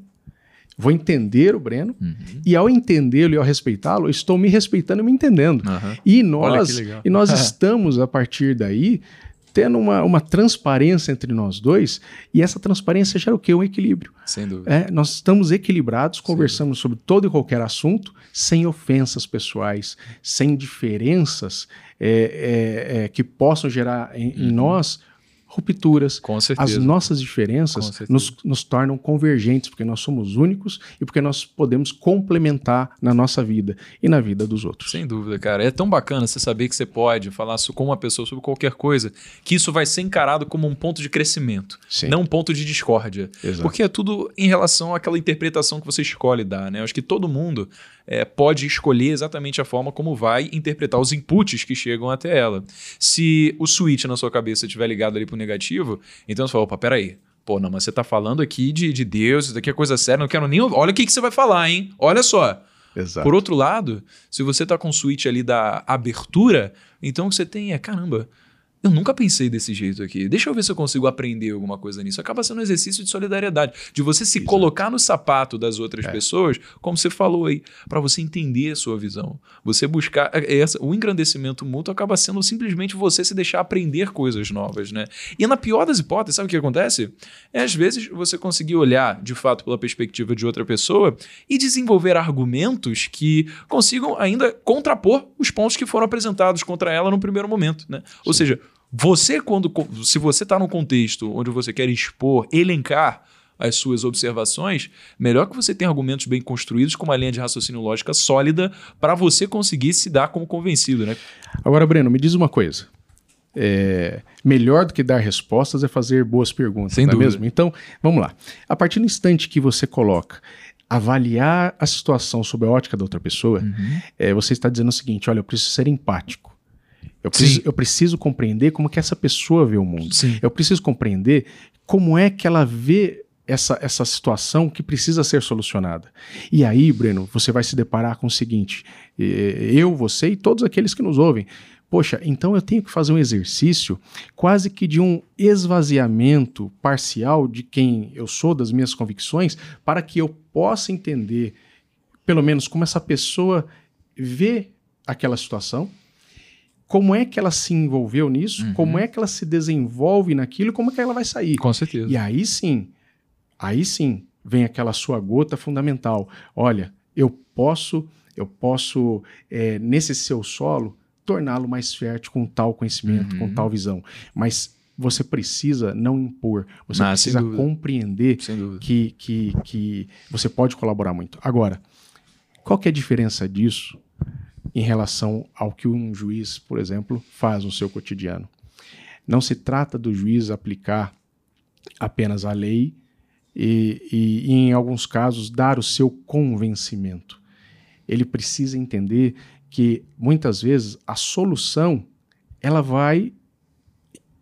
vou entender o Breno, Uhum. e ao entendê-lo e ao respeitá-lo, estou me respeitando e me entendendo. Aham. E nós, e nós estamos, a partir daí, tendo uma, uma transparência entre nós dois, e essa transparência gera o quê? Um equilíbrio. Sem dúvida. É, nós estamos equilibrados, conversamos sobre todo e qualquer assunto, sem ofensas pessoais, sem diferenças é, é, é, que possam gerar em, em Uhum. nós rupturas. Com certeza. As nossas diferenças nos, nos, tornam convergentes, porque nós somos únicos e porque nós podemos complementar na nossa vida e na vida dos outros. Sem dúvida, cara. É tão bacana você saber que você pode falar com uma pessoa sobre qualquer coisa, que isso vai ser encarado como um ponto de crescimento, Sim. não um ponto de discórdia. Exato. Porque é tudo em relação àquela interpretação que você escolhe dar, né? Eu acho que todo mundo é, pode escolher exatamente a forma como vai interpretar os inputs que chegam até ela. Se o switch na sua cabeça estiver ligado ali para o negativo, então você fala, opa, peraí, Pô, não, mas você está falando aqui de, de Deus, isso daqui é coisa séria, não quero nem. Olha o que, que você vai falar, hein? Olha só. Exato. Por outro lado, se você está com o switch ali da abertura, então o que você tem é, caramba, eu nunca pensei desse jeito aqui. Deixa eu ver se eu consigo aprender alguma coisa nisso. Acaba sendo um exercício de solidariedade, de você se Exato. colocar no sapato das outras é. pessoas, como você falou aí, para você entender a sua visão. Você buscar é, essa, o engrandecimento mútuo acaba sendo simplesmente você se deixar aprender coisas novas, né? E na pior das hipóteses, sabe o que acontece? É às vezes você conseguir olhar de fato pela perspectiva de outra pessoa e desenvolver argumentos que consigam ainda contrapor os pontos que foram apresentados contra ela no primeiro momento, né? Sim. Ou seja, você, quando. Se você está num contexto onde você quer expor, elencar as suas observações, melhor que você tenha argumentos bem construídos com uma linha de raciocínio lógica sólida para você conseguir se dar como convencido, né? Agora, Breno, me diz uma coisa. É, melhor do que dar respostas é fazer boas perguntas, Sem não é dúvida. mesmo? Então, vamos lá. A partir do instante que você coloca avaliar a situação sob a ótica da outra pessoa, uhum. é, você está dizendo o seguinte: olha, eu preciso ser empático. Eu preciso, eu preciso compreender como que essa pessoa vê o mundo. Sim. Eu preciso compreender como é que ela vê essa, essa situação que precisa ser solucionada. E aí, Breno, você vai se deparar com o seguinte: eu, você e todos aqueles que nos ouvem. Poxa, então eu tenho que fazer um exercício quase que de um esvaziamento parcial de quem eu sou, das minhas convicções, para que eu possa entender, pelo menos, como essa pessoa vê aquela situação como é que ela se envolveu nisso, uhum. como é que ela se desenvolve naquilo, como é que ela vai sair. Com certeza. E aí sim, aí sim vem aquela sua gota fundamental. Olha, eu posso, eu posso é, nesse seu solo torná-lo mais fértil com tal conhecimento, uhum. com tal visão. Mas você precisa não impor, você precisa compreender que, que, que você pode colaborar muito. Agora, qual que é a diferença disso em relação ao que um juiz, por exemplo, faz no seu cotidiano. Não se trata do juiz aplicar apenas a lei e, e, e, em alguns casos, dar o seu convencimento. Ele precisa entender que, muitas vezes, a solução ela vai,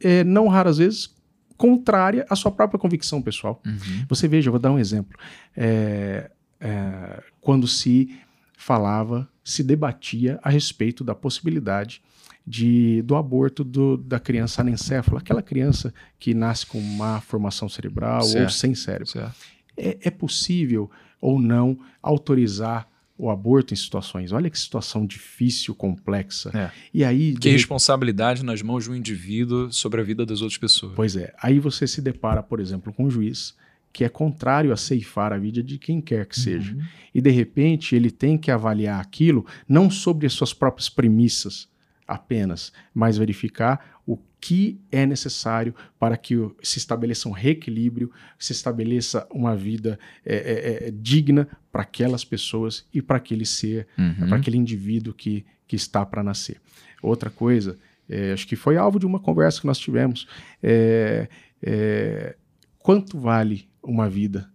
é, não raras vezes, contrária à sua própria convicção pessoal. Uhum. Você veja, eu vou dar um exemplo. É, é, quando se falava, se debatia a respeito da possibilidade de, do aborto do, da criança anencéfala, aquela criança que nasce com má formação cerebral certo. ou sem cérebro. É, é possível ou não autorizar o aborto em situações. Olha que situação difícil, complexa. É. E aí que de... responsabilidade nas mãos de um indivíduo sobre a vida das outras pessoas. Pois é. Aí você se depara, por exemplo, com um juiz que é contrário a ceifar a vida de quem quer que seja. Uhum. E de repente ele tem que avaliar aquilo não sobre as suas próprias premissas apenas, mas verificar o que é necessário para que se estabeleça um reequilíbrio, se estabeleça uma vida é, é, é, digna para aquelas pessoas e para aquele ser, uhum. para aquele indivíduo que, que está para nascer. Outra coisa, é, acho que foi alvo de uma conversa que nós tivemos, é, é, quanto vale uma vida.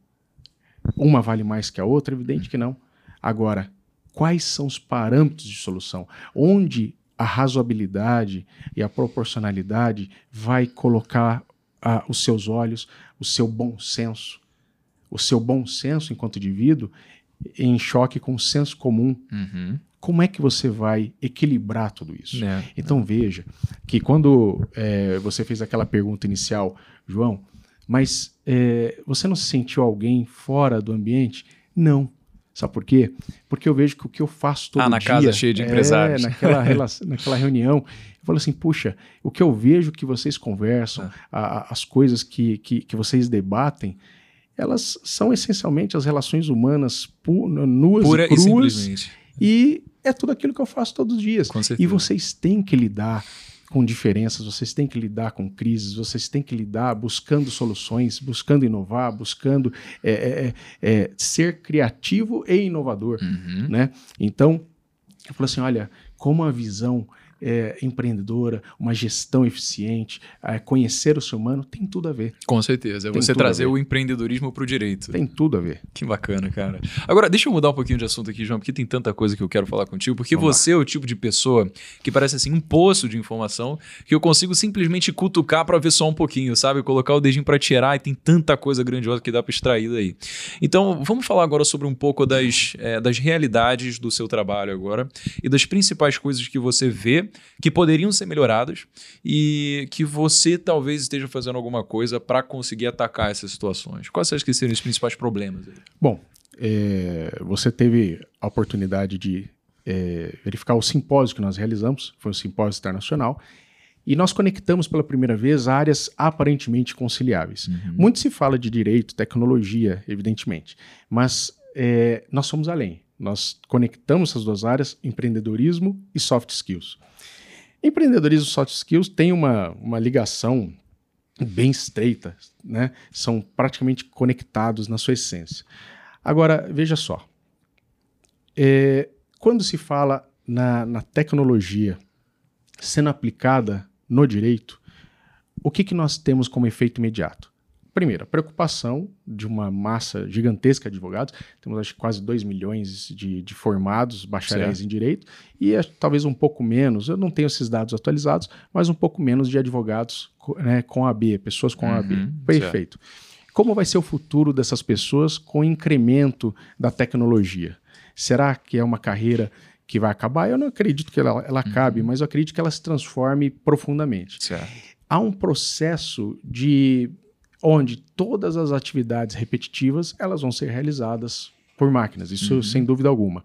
Uma vale mais que a outra? Evidente que não. Agora, quais são os parâmetros de solução? Onde a razoabilidade e a proporcionalidade vai colocar ah, os seus olhos, o seu bom senso, o seu bom senso enquanto indivíduo em choque com o senso comum. Uhum. Como é que você vai equilibrar tudo isso? É. Então veja que quando é, você fez aquela pergunta inicial, João, mas é, você não se sentiu alguém fora do ambiente? Não. Sabe por quê? Porque eu vejo que o que eu faço todo dia... Ah, na dia, casa cheia de empresários. É, naquela, naquela reunião, eu falo assim, puxa, o que eu vejo que vocês conversam, é. a, as coisas que, que, que vocês debatem, elas são essencialmente as relações humanas pu nuas Pura e cruas. E, e é tudo aquilo que eu faço todos os dias. E vocês têm que lidar com diferenças, vocês têm que lidar com crises, vocês têm que lidar buscando soluções, buscando inovar, buscando é, é, é, ser criativo e inovador, Uhum. né? Então, eu falo assim, olha, como a visão é, empreendedora, uma gestão eficiente, é, conhecer o ser humano, tem tudo a ver. Com certeza. É você trazer o empreendedorismo pro direito. Tem tudo a ver. Que bacana, cara. Agora, deixa eu mudar um pouquinho de assunto aqui, João, porque tem tanta coisa que eu quero falar contigo, porque Vamos lá. você é o tipo de pessoa que parece assim um poço de informação que eu consigo simplesmente cutucar pra ver só um pouquinho, sabe? Colocar o dedinho pra tirar e tem tanta coisa grandiosa que dá pra extrair daí. Então, vamos falar agora sobre um pouco das, eh, das realidades do seu trabalho agora e das principais coisas que você vê que poderiam ser melhoradas e que você talvez esteja fazendo alguma coisa pra conseguir atacar essas situações. Quais você acha que seriam os principais problemas aí? Bom, é, você teve a oportunidade de é, verificar o simpósio que nós realizamos, foi um simpósio internacional, e nós conectamos pela primeira vez áreas aparentemente conciliáveis. Muito se fala de direito, tecnologia, evidentemente, mas é, nós somos além. Nós conectamos essas duas áreas, empreendedorismo e soft skills. Empreendedorismo soft skills têm uma, uma ligação bem estreita, né? são praticamente conectados na sua essência. Agora, veja só. É, quando se fala na, na tecnologia sendo aplicada no direito, o que, que nós temos como efeito imediato? Primeiro, a preocupação de uma massa gigantesca de advogados. Temos acho, que quase 2 milhões de, de formados, bacharéis Certo. em direito, e acho, talvez um pouco menos, eu não tenho esses dados atualizados, mas um pouco menos de advogados né, com AB, pessoas com AB. Uhum, Perfeito. Como vai ser o futuro dessas pessoas com o incremento da tecnologia? Será que é uma carreira que vai acabar? Eu não acredito que ela, ela acabe, mas eu acredito que ela se transforme profundamente. Certo. Há um processo de onde todas as atividades repetitivas elas vão ser realizadas por máquinas, isso Uhum. sem dúvida alguma.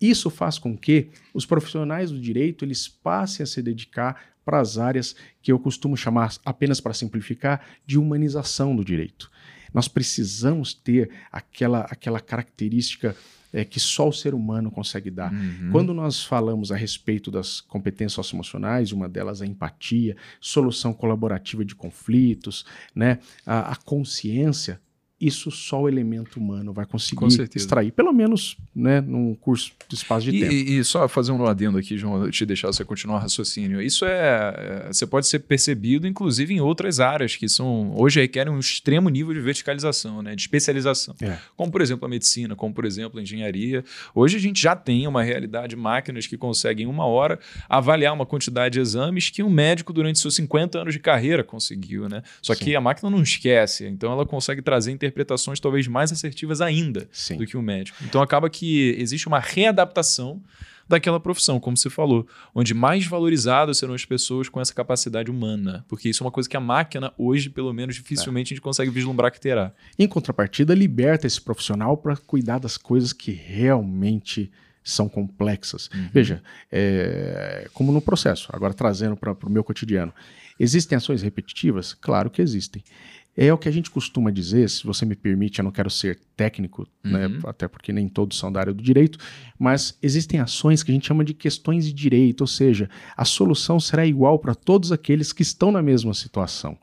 Isso faz com que os profissionais do direito eles passem a se dedicar para as áreas que eu costumo chamar, apenas para simplificar, de humanização do direito. Nós precisamos ter aquela, aquela característica é, que só o ser humano consegue dar. Uhum. Quando nós falamos a respeito das competências socioemocionais, uma delas é a empatia, solução colaborativa de conflitos, né, a, a consciência, isso só o elemento humano vai conseguir extrair, pelo menos né, num curso de espaço de E, tempo. e- e só fazer um adendo aqui, João, te deixar você continuar o raciocínio. Isso é, é- Você pode ser percebido, inclusive, em outras áreas que são hoje requerem um extremo nível de verticalização, né? De especialização. É. Como, por exemplo, a medicina, como, por exemplo, a engenharia. Hoje a gente já tem uma realidade, máquinas que conseguem, em uma hora, avaliar uma quantidade de exames que um médico, durante seus 50 anos de carreira, conseguiu, né? Só Sim. que a máquina não esquece, então ela consegue trazer interpretações talvez mais assertivas ainda Sim. do que o médico. Então acaba que existe uma readaptação daquela profissão, como você falou, onde mais valorizadas serão as pessoas com essa capacidade humana, porque isso é uma coisa que a máquina hoje, pelo menos, dificilmente a gente consegue vislumbrar que terá. Em contrapartida, liberta esse profissional para cuidar das coisas que realmente são complexas. Veja, é, como no processo, agora trazendo para o meu cotidiano, existem ações repetitivas? Claro que existem. É o que a gente costuma dizer, se você me permite, eu não quero ser técnico, né, Uhum. até porque nem todos são da área do direito, mas existem ações que a gente chama de questões de direito, ou seja, a solução será igual para todos aqueles que estão na mesma situação.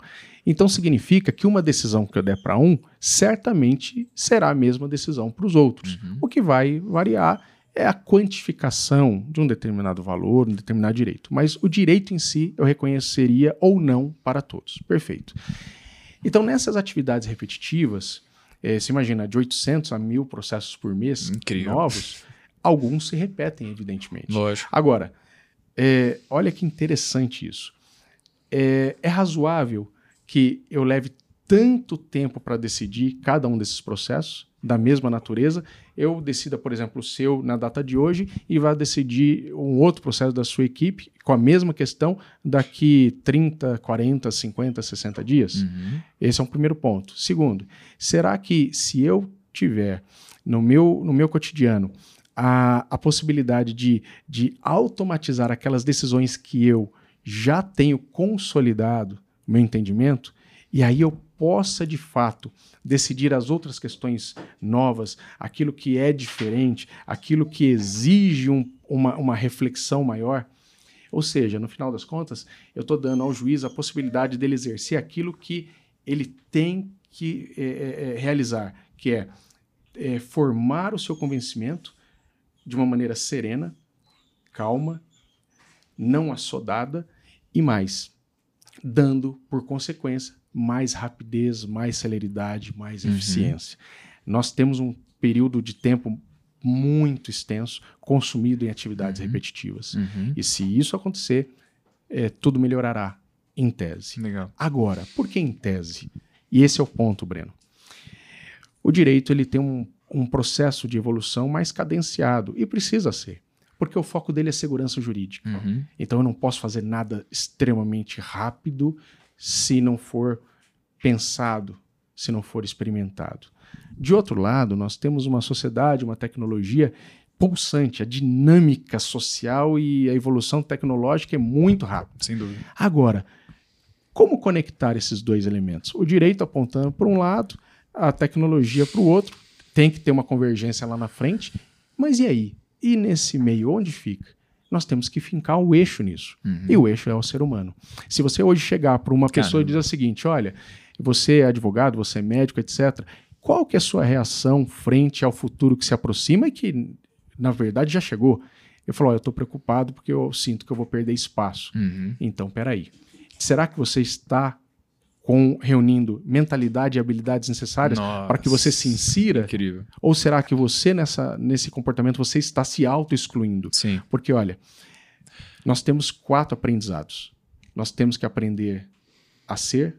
Então significa que uma decisão que eu der para um, certamente será a mesma decisão para os outros. Uhum. O que vai variar é a quantificação de um determinado valor, um determinado direito. Mas o direito em si eu reconheceria ou não para todos. Perfeito. Então, nessas atividades repetitivas, você imagina de 800 a 1000 processos por mês Incrível. novos, alguns se repetem, evidentemente. Lógico. Agora, é, olha que interessante isso. É, é razoável que eu leve tanto tempo para decidir cada um desses processos da mesma natureza, eu decida, por exemplo, o seu na data de hoje e vá decidir um outro processo da sua equipe com a mesma questão daqui 30, 40, 50, 60 dias? Uhum. Esse é um primeiro ponto. Segundo, será que se eu tiver no meu, no meu cotidiano a, a possibilidade de, de automatizar aquelas decisões que eu já tenho consolidado, meu entendimento, e aí eu possa de fato decidir as outras questões novas, aquilo que é diferente, aquilo que exige um- uma, uma reflexão maior. Ou seja, no final das contas, eu estou dando ao juiz a possibilidade dele exercer aquilo que ele tem que é, é, é realizar, que é, é formar o seu convencimento de uma maneira serena, calma, não assodada e mais, dando, por consequência, mais rapidez, mais celeridade, mais uhum. eficiência. Nós temos um período de tempo muito extenso, consumido em atividades uhum. repetitivas. Uhum. E se isso acontecer, é, tudo melhorará em tese. Legal. Agora, por que em tese? E esse é o ponto, Breno. O direito ele tem um, um processo de evolução mais cadenciado e precisa ser, porque o foco dele é segurança jurídica. Uhum. Então eu não posso fazer nada extremamente rápido se não for pensado, se não for experimentado. De outro lado, nós temos uma sociedade, uma tecnologia pulsante, a dinâmica social e a evolução tecnológica é muito rápida. Sem dúvida. Agora, como conectar esses dois elementos? O direito apontando para um lado, a tecnologia para o outro, tem que ter uma convergência lá na frente, mas e aí? E nesse meio, onde fica? Nós temos que fincar o eixo nisso. Uhum. E o eixo é o ser humano. Se você hoje chegar para uma Caramba. pessoa e dizer o seguinte: olha, você é advogado, você é médico, etc. Qual que é a sua reação frente ao futuro que se aproxima e que, na verdade, já chegou? Eu falo, oh, eu estou preocupado porque eu sinto que eu vou perder espaço. Uhum. Então, peraí. Será que você está com reunindo mentalidade e habilidades necessárias para que você se insira? Incrível. Ou será que você nessa nesse comportamento você está se auto excluindo? Sim. Porque olha, nós temos quatro aprendizados. Nós temos que aprender a ser,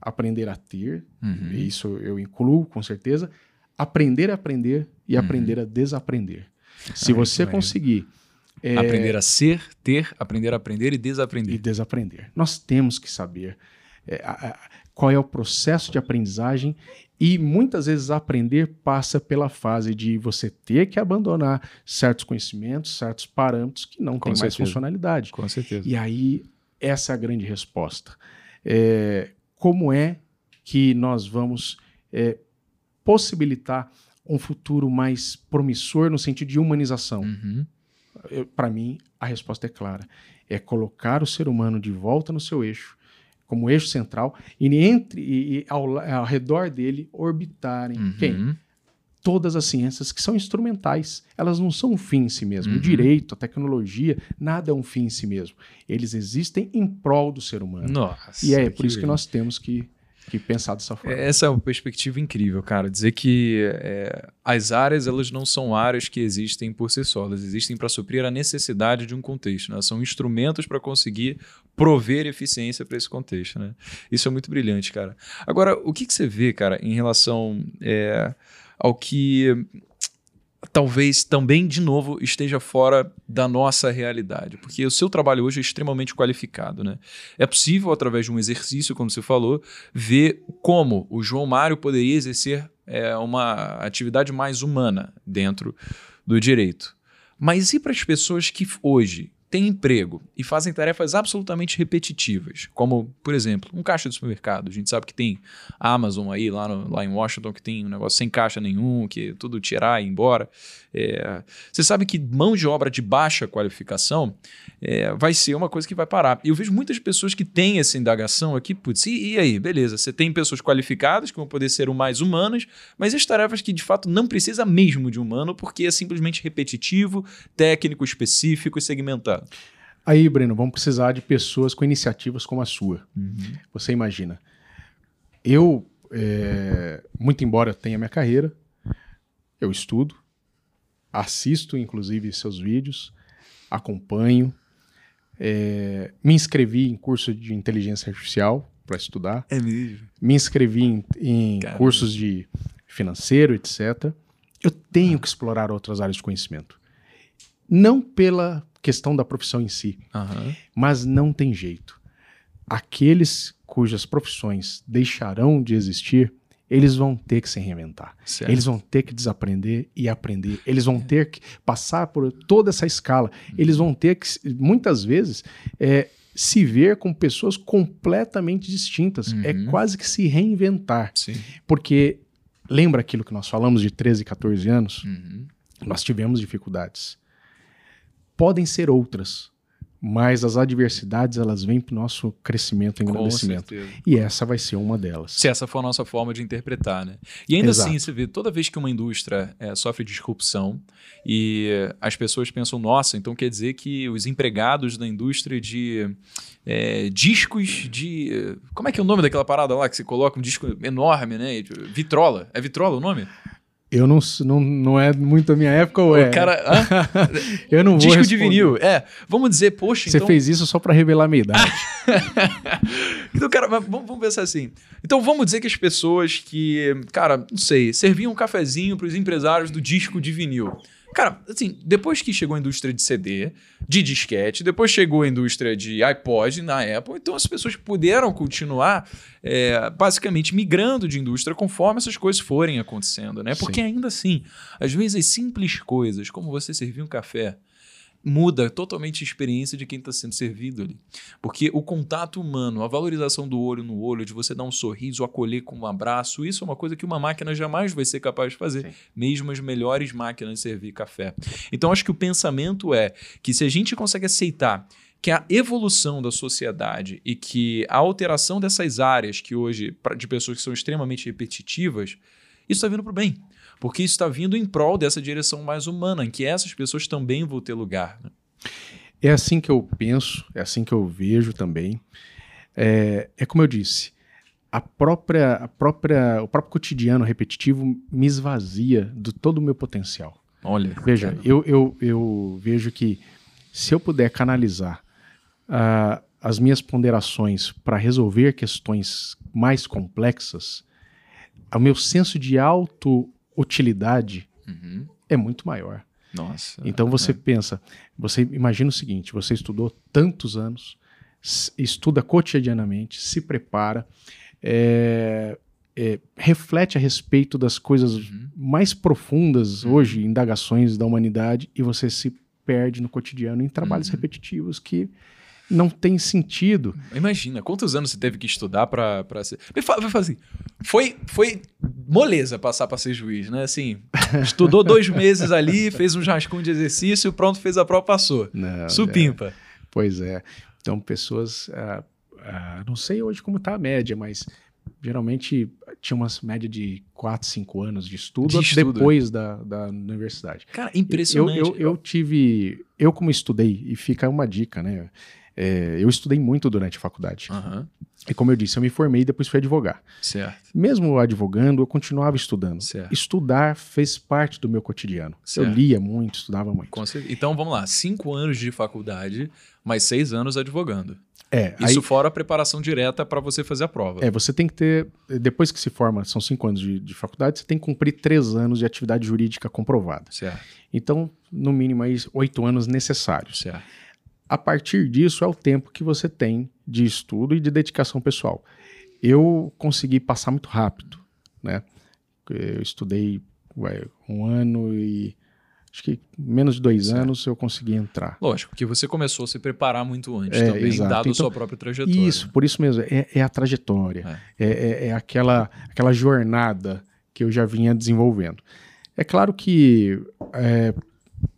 aprender a ter, uhum. isso eu incluo com certeza, aprender a aprender e uhum. aprender a desaprender. Se ah, você conseguir. É, aprender a ser, ter, aprender a aprender e desaprender. E desaprender. Nós temos que saber é, a, qual é o processo de aprendizagem e muitas vezes aprender passa pela fase de você ter que abandonar certos conhecimentos, certos parâmetros que não têm mais funcionalidade. Com certeza. E aí, essa é a grande resposta. É, como é que nós vamos é, possibilitar um futuro mais promissor no sentido de humanização? Uhum. Para mim, a resposta é clara: é colocar o ser humano de volta no seu eixo, como eixo central, e entre e, ao, ao, redor dele orbitarem uhum. quem? Todas as ciências que são instrumentais, elas não são um fim em si mesmo. Uhum. O direito, a tecnologia, nada é um fim em si mesmo. Eles existem em prol do ser humano. Nossa, e é por isso que nós temos que que pensar dessa forma. Essa é uma perspectiva incrível, cara. Dizer que é, as áreas elas não são áreas que existem por si só, elas existem para suprir a necessidade de um contexto. Né? São instrumentos para conseguir prover eficiência para esse contexto. Né? Isso é muito brilhante, cara. Agora, o que, que você vê, cara, em relação é, ao que talvez também, de novo, esteja fora da nossa realidade, porque o seu trabalho hoje é extremamente qualificado. Né? É possível, através de um exercício, como você falou, ver como o João Mário poderia exercer é, uma atividade mais humana dentro do direito. Mas e para as pessoas que hoje têm emprego e fazem tarefas absolutamente repetitivas, como, por exemplo, um caixa de supermercado. A gente sabe que tem a Amazon aí, lá, no, lá em Washington, que tem um negócio sem caixa nenhum, que é tudo tirar e ir embora. É, você sabe que mão de obra de baixa qualificação é, vai ser uma coisa que vai parar. E eu vejo muitas pessoas que têm essa indagação aqui, putz, e, e, aí, beleza, você tem pessoas qualificadas que vão poder ser o mais humanas, mas as tarefas que de fato não precisa mesmo de humano, porque é simplesmente repetitivo, técnico, específico e segmentado. Aí, Breno, vamos precisar de pessoas com iniciativas como a sua. Uhum. Você imagina. Eu, é, muito embora tenha minha carreira, eu estudo, assisto inclusive seus vídeos, acompanho, é, me inscrevi em curso de inteligência artificial para estudar. É mesmo? Me inscrevi em, em cursos de financeiro, etc. Eu tenho que explorar outras áreas de conhecimento. Não pela questão da profissão em si, uhum. mas não tem jeito. Aqueles cujas profissões deixarão de existir eles vão ter que se reinventar. Certo. Eles vão ter que desaprender e aprender. Eles vão ter que passar por toda essa escala. Eles vão ter que, muitas vezes, é, se ver com pessoas completamente distintas. É uhum. É quase que se reinventar. Sim. Porque lembra aquilo que nós falamos de 13, 14 anos? Uhum. Nós tivemos dificuldades. Podem ser outras, mas as adversidades elas vêm para o nosso crescimento e engrandecimento. E essa vai ser uma delas. Se essa for a nossa forma de interpretar, né? E ainda Exato. assim, você vê, toda vez que uma indústria é, sofre disrupção e as pessoas pensam, nossa, então quer dizer que os empregados da indústria de é, discos de. Como é que é o nome daquela parada lá que você coloca um disco enorme, né? Vitrola. É Vitrola o nome? Eu não, não, não é muito a minha época, ou é? cara. eu não vou. Disco responder. de vinil. É, vamos dizer, poxa. Você então... fez isso só para revelar a minha idade. então, cara, vamos, vamos pensar assim. Então, vamos dizer que as pessoas que, cara, não sei, serviam um cafezinho para os empresários do disco de vinil. Cara, assim, depois que chegou a indústria de CD, de disquete, depois chegou a indústria de iPod na Apple, então as pessoas puderam continuar é, basicamente migrando de indústria conforme essas coisas forem acontecendo, né? Porque Sim. ainda assim, às vezes simples coisas, como você servir um café, muda totalmente a experiência de quem está sendo servido ali. Porque o contato humano, a valorização do olho no olho, de você dar um sorriso, acolher com um abraço, isso é uma coisa que uma máquina jamais vai ser capaz de fazer, Sim. mesmo as melhores máquinas de servir café. Então acho que o pensamento é que se a gente consegue aceitar que a evolução da sociedade e que a alteração dessas áreas que hoje, de pessoas que são extremamente repetitivas, isso está vindo para o bem porque isso está vindo em prol dessa direção mais humana, em que essas pessoas também vão ter lugar. Né? É assim que eu penso, é assim que eu vejo também. É, é como eu disse, a própria, a própria, o próprio cotidiano repetitivo me esvazia de todo o meu potencial. Olha. Veja, eu, eu, eu vejo que se eu puder canalizar uh, as minhas ponderações para resolver questões mais complexas, o meu senso de auto utilidade uhum. é muito maior. Nossa. Então você é. pensa, você imagina o seguinte: você estudou tantos anos, estuda cotidianamente, se prepara, é, é, reflete a respeito das coisas uhum. mais profundas uhum. hoje, indagações da humanidade, e você se perde no cotidiano em trabalhos uhum. repetitivos que não tem sentido. Imagina, quantos anos você teve que estudar para ser. Me fala, assim, foi, foi moleza passar para ser juiz, né? Assim, estudou dois meses ali, fez um rascunho de exercício, pronto, fez a prova, passou. Não, Supimpa. É. Pois é. Então, pessoas. Uh, uh, não sei hoje como está a média, mas geralmente tinha uma média de 4, 5 anos de estudo, de estudo. depois da, da universidade. Cara, impressionante. Eu, eu, eu, tive. Eu, como estudei, e fica uma dica, né? É, eu estudei muito durante a faculdade. Uhum. E como eu disse, eu me formei e depois fui advogar. Certo. Mesmo advogando, eu continuava estudando. Certo. Estudar fez parte do meu cotidiano. Certo. Eu lia muito, estudava muito. Então vamos lá, cinco anos de faculdade, mais seis anos advogando. É, Isso aí, fora a preparação direta para você fazer a prova. É, você tem que ter, depois que se forma, são cinco anos de, de faculdade, você tem que cumprir três anos de atividade jurídica comprovada. Certo. Então, no mínimo, aí, oito anos necessários. Certo. A partir disso é o tempo que você tem de estudo e de dedicação pessoal. Eu consegui passar muito rápido, né? Eu estudei ué, um ano e acho que menos de dois certo. anos eu consegui entrar. Lógico, que você começou a se preparar muito antes é, também, exato. dado então, a sua própria trajetória. Isso, por isso mesmo, é, é a trajetória, é. é. É, é, aquela, aquela jornada que eu já vinha desenvolvendo. É claro que é,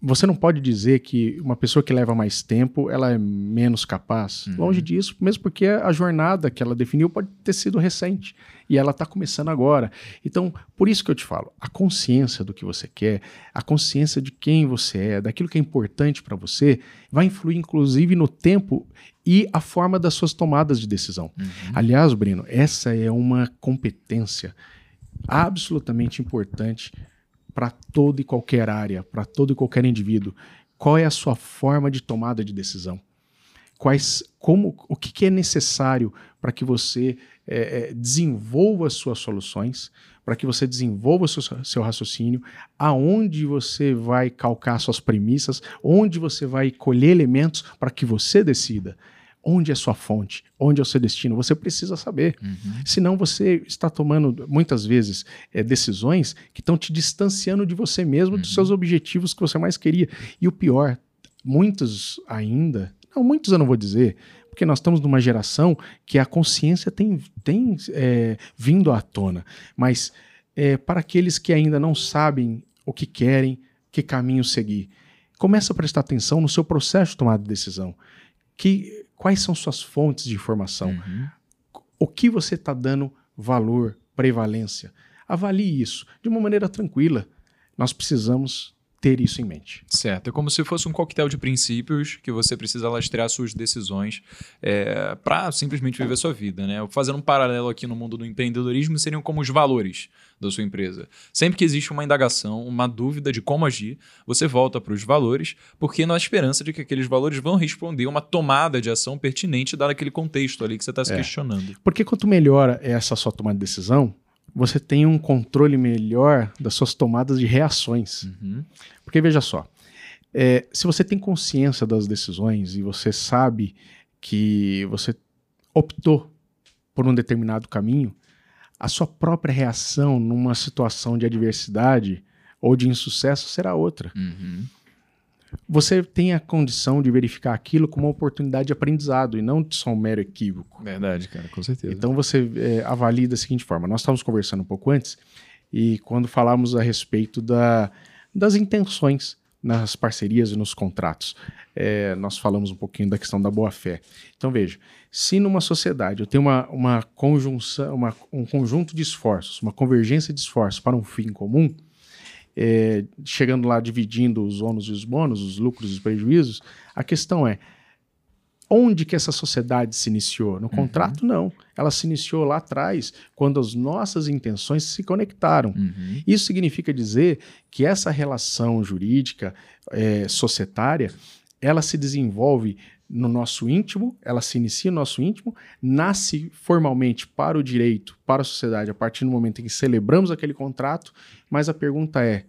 você não pode dizer que uma pessoa que leva mais tempo ela é menos capaz. Uhum. Longe disso, mesmo porque a jornada que ela definiu pode ter sido recente e ela está começando agora. Então, por isso que eu te falo, a consciência do que você quer, a consciência de quem você é, daquilo que é importante para você, vai influir inclusive no tempo e a forma das suas tomadas de decisão. Uhum. Aliás, Brino, essa é uma competência absolutamente importante para toda e qualquer área, para todo e qualquer indivíduo. Qual é a sua forma de tomada de decisão? Quais, como, o que, que é necessário para que você é, desenvolva suas soluções, para que você desenvolva seu, seu raciocínio, aonde você vai calcar suas premissas, onde você vai colher elementos para que você decida onde é sua fonte, onde é o seu destino, você precisa saber. Uhum. Senão você está tomando, muitas vezes, é, decisões que estão te distanciando de você mesmo, uhum. dos seus objetivos que você mais queria. E o pior, muitos ainda, não, muitos eu não vou dizer, porque nós estamos numa geração que a consciência tem, tem é, vindo à tona. Mas é, para aqueles que ainda não sabem o que querem, que caminho seguir, começa a prestar atenção no seu processo de tomada de decisão que, quais são suas fontes de informação? Uhum. O que você está dando valor, prevalência? Avalie isso de uma maneira tranquila. Nós precisamos ter isso em mente. Certo. É como se fosse um coquetel de princípios que você precisa lastrear suas decisões é, para simplesmente viver sua vida. Né? Fazendo um paralelo aqui no mundo do empreendedorismo, seriam como os valores da sua empresa. Sempre que existe uma indagação, uma dúvida de como agir, você volta para os valores, porque na esperança de que aqueles valores vão responder uma tomada de ação pertinente dado aquele contexto ali que você está se É. questionando. Porque quanto melhor é essa sua tomada de decisão, você tem um controle melhor das suas tomadas de reações. Uhum. Porque veja só, é, se você tem consciência das decisões e você sabe que você optou por um determinado caminho, a sua própria reação numa situação de adversidade ou de insucesso será outra. Uhum. Você tem a condição de verificar aquilo como uma oportunidade de aprendizado e não só um mero equívoco. Verdade, cara, com certeza. Então você é, avalia da seguinte forma: nós estávamos conversando um pouco antes e quando falamos a respeito da, das intenções nas parcerias e nos contratos, é, nós falamos um pouquinho da questão da boa fé. Então veja, se numa sociedade eu tenho uma, uma conjunção, uma, um conjunto de esforços, uma convergência de esforços para um fim comum, é, chegando lá dividindo os ônus e os bônus, os lucros e os prejuízos, a questão é onde que essa sociedade se iniciou? No contrato, não. Ela se iniciou lá atrás, quando as nossas intenções se conectaram. Uhum. Isso significa dizer que essa relação jurídica eh, societária, ela se desenvolve no nosso íntimo, ela se inicia no nosso íntimo, nasce formalmente para o direito, para a sociedade, a partir do momento em que celebramos aquele contrato, mas a pergunta é,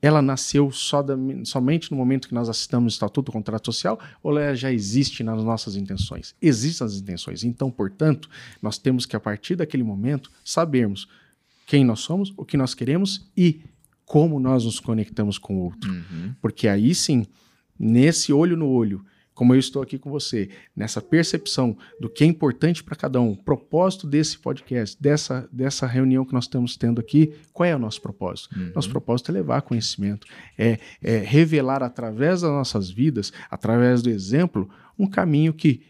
ela nasceu só da- somente no momento que nós assinamos o Estatuto do Contrato Social ou ela já existe nas nossas intenções? Existem as intenções. Então, portanto, nós temos que, a partir daquele momento, sabermos quem nós somos, o que nós queremos e como nós nos conectamos com o outro. Uhum. Porque aí sim, nesse olho no olho, como eu estou aqui com você, nessa percepção do que é importante para cada um, o propósito desse podcast, dessa, dessa reunião que nós estamos tendo aqui, qual é o nosso propósito? Uhum. Nosso propósito é levar conhecimento, é, é revelar através das nossas vidas, através do exemplo, um caminho que,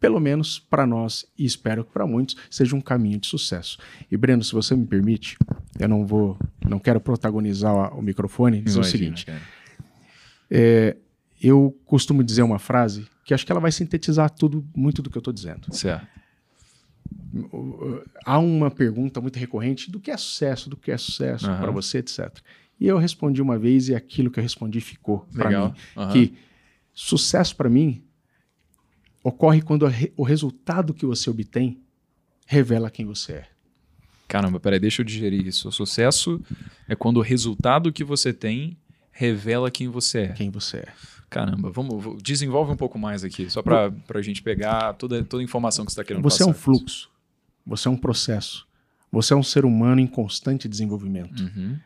pelo menos para nós, e espero que para muitos, seja um caminho de sucesso. E Breno, se você me permite, eu não vou, não quero protagonizar o microfone, dizer o seguinte. cara. Eu costumo dizer uma frase que acho que ela vai sintetizar tudo, muito do que eu estou dizendo. Certo. Há uma pergunta muito recorrente do que é sucesso, do que é sucesso Aham. para você, etc. E eu respondi uma vez e aquilo que eu respondi ficou para mim. Aham. Que sucesso para mim ocorre quando re- o resultado que você obtém revela quem você é. Caramba, peraí, deixa eu digerir isso. O sucesso é quando o resultado que você tem revela quem você é. Quem você é. Caramba, vamos, desenvolve um pouco mais aqui, só para a gente pegar toda, toda a informação que você está querendo Você é passar. um fluxo. Você é um processo. Você é um ser humano em constante desenvolvimento. Uhum.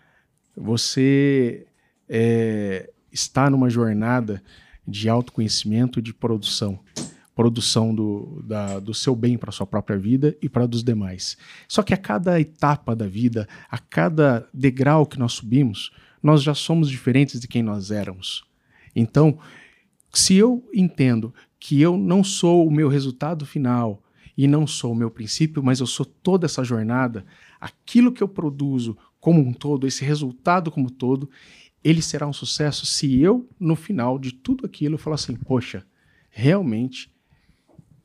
Você é, está numa jornada de autoconhecimento e de produção. Produção do, da- do seu bem para sua própria vida e para dos demais. Só que a cada etapa da vida, a cada degrau que nós subimos, nós já somos diferentes de quem nós éramos. Então, se eu entendo que eu não sou o meu resultado final e não sou o meu princípio, mas eu sou toda essa jornada, aquilo que eu produzo como um todo, esse resultado como um todo, ele será um sucesso se eu, no final de tudo aquilo, falar assim: poxa, realmente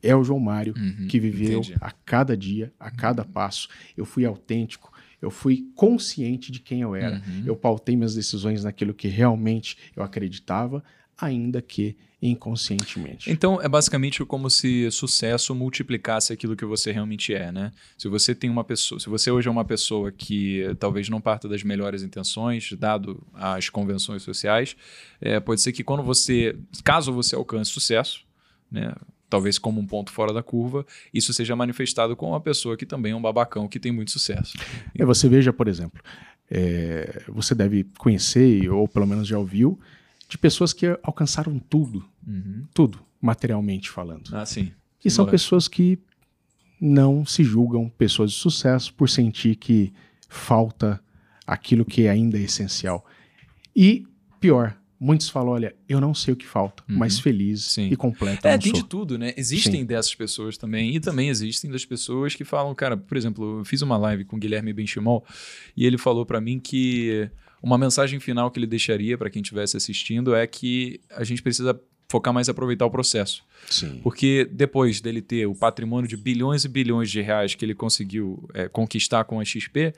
é o João Mário Uhum, que viveu entendi. a cada dia, a cada passo. Eu fui autêntico, eu fui consciente de quem eu era. Uhum. Eu pautei minhas decisões naquilo que realmente eu acreditava, ainda que inconscientemente. Então, é basicamente como se sucesso multiplicasse aquilo que você realmente é, né? Se você tem uma pessoa, se você hoje é uma pessoa que talvez não parta das melhores intenções, dado as convenções sociais, é, pode ser que quando você, caso você alcance sucesso, né? Talvez como um ponto fora da curva, isso seja manifestado com uma pessoa que também é um babacão, que tem muito sucesso. É, você veja, por exemplo, é, você deve conhecer, ou pelo menos já ouviu, de pessoas que alcançaram tudo, Uhum. tudo, materialmente falando. Ah, sim. E são pessoas que não se julgam pessoas de sucesso por sentir que falta aquilo que ainda é essencial. E, pior, muitos falam: olha, eu não sei o que falta, Uhum. mas feliz Sim. e completo. É, tem sou. de tudo, né? Existem Sim. dessas pessoas também, e também existem das pessoas que falam, cara, por exemplo, eu fiz uma live com o Guilherme Benchimol e ele falou pra mim que uma mensagem final que ele deixaria pra quem estivesse assistindo é que a gente precisa focar mais em aproveitar o processo. Sim. Porque depois dele ter o patrimônio de bilhões e bilhões de reais que ele conseguiu é, conquistar com a XP,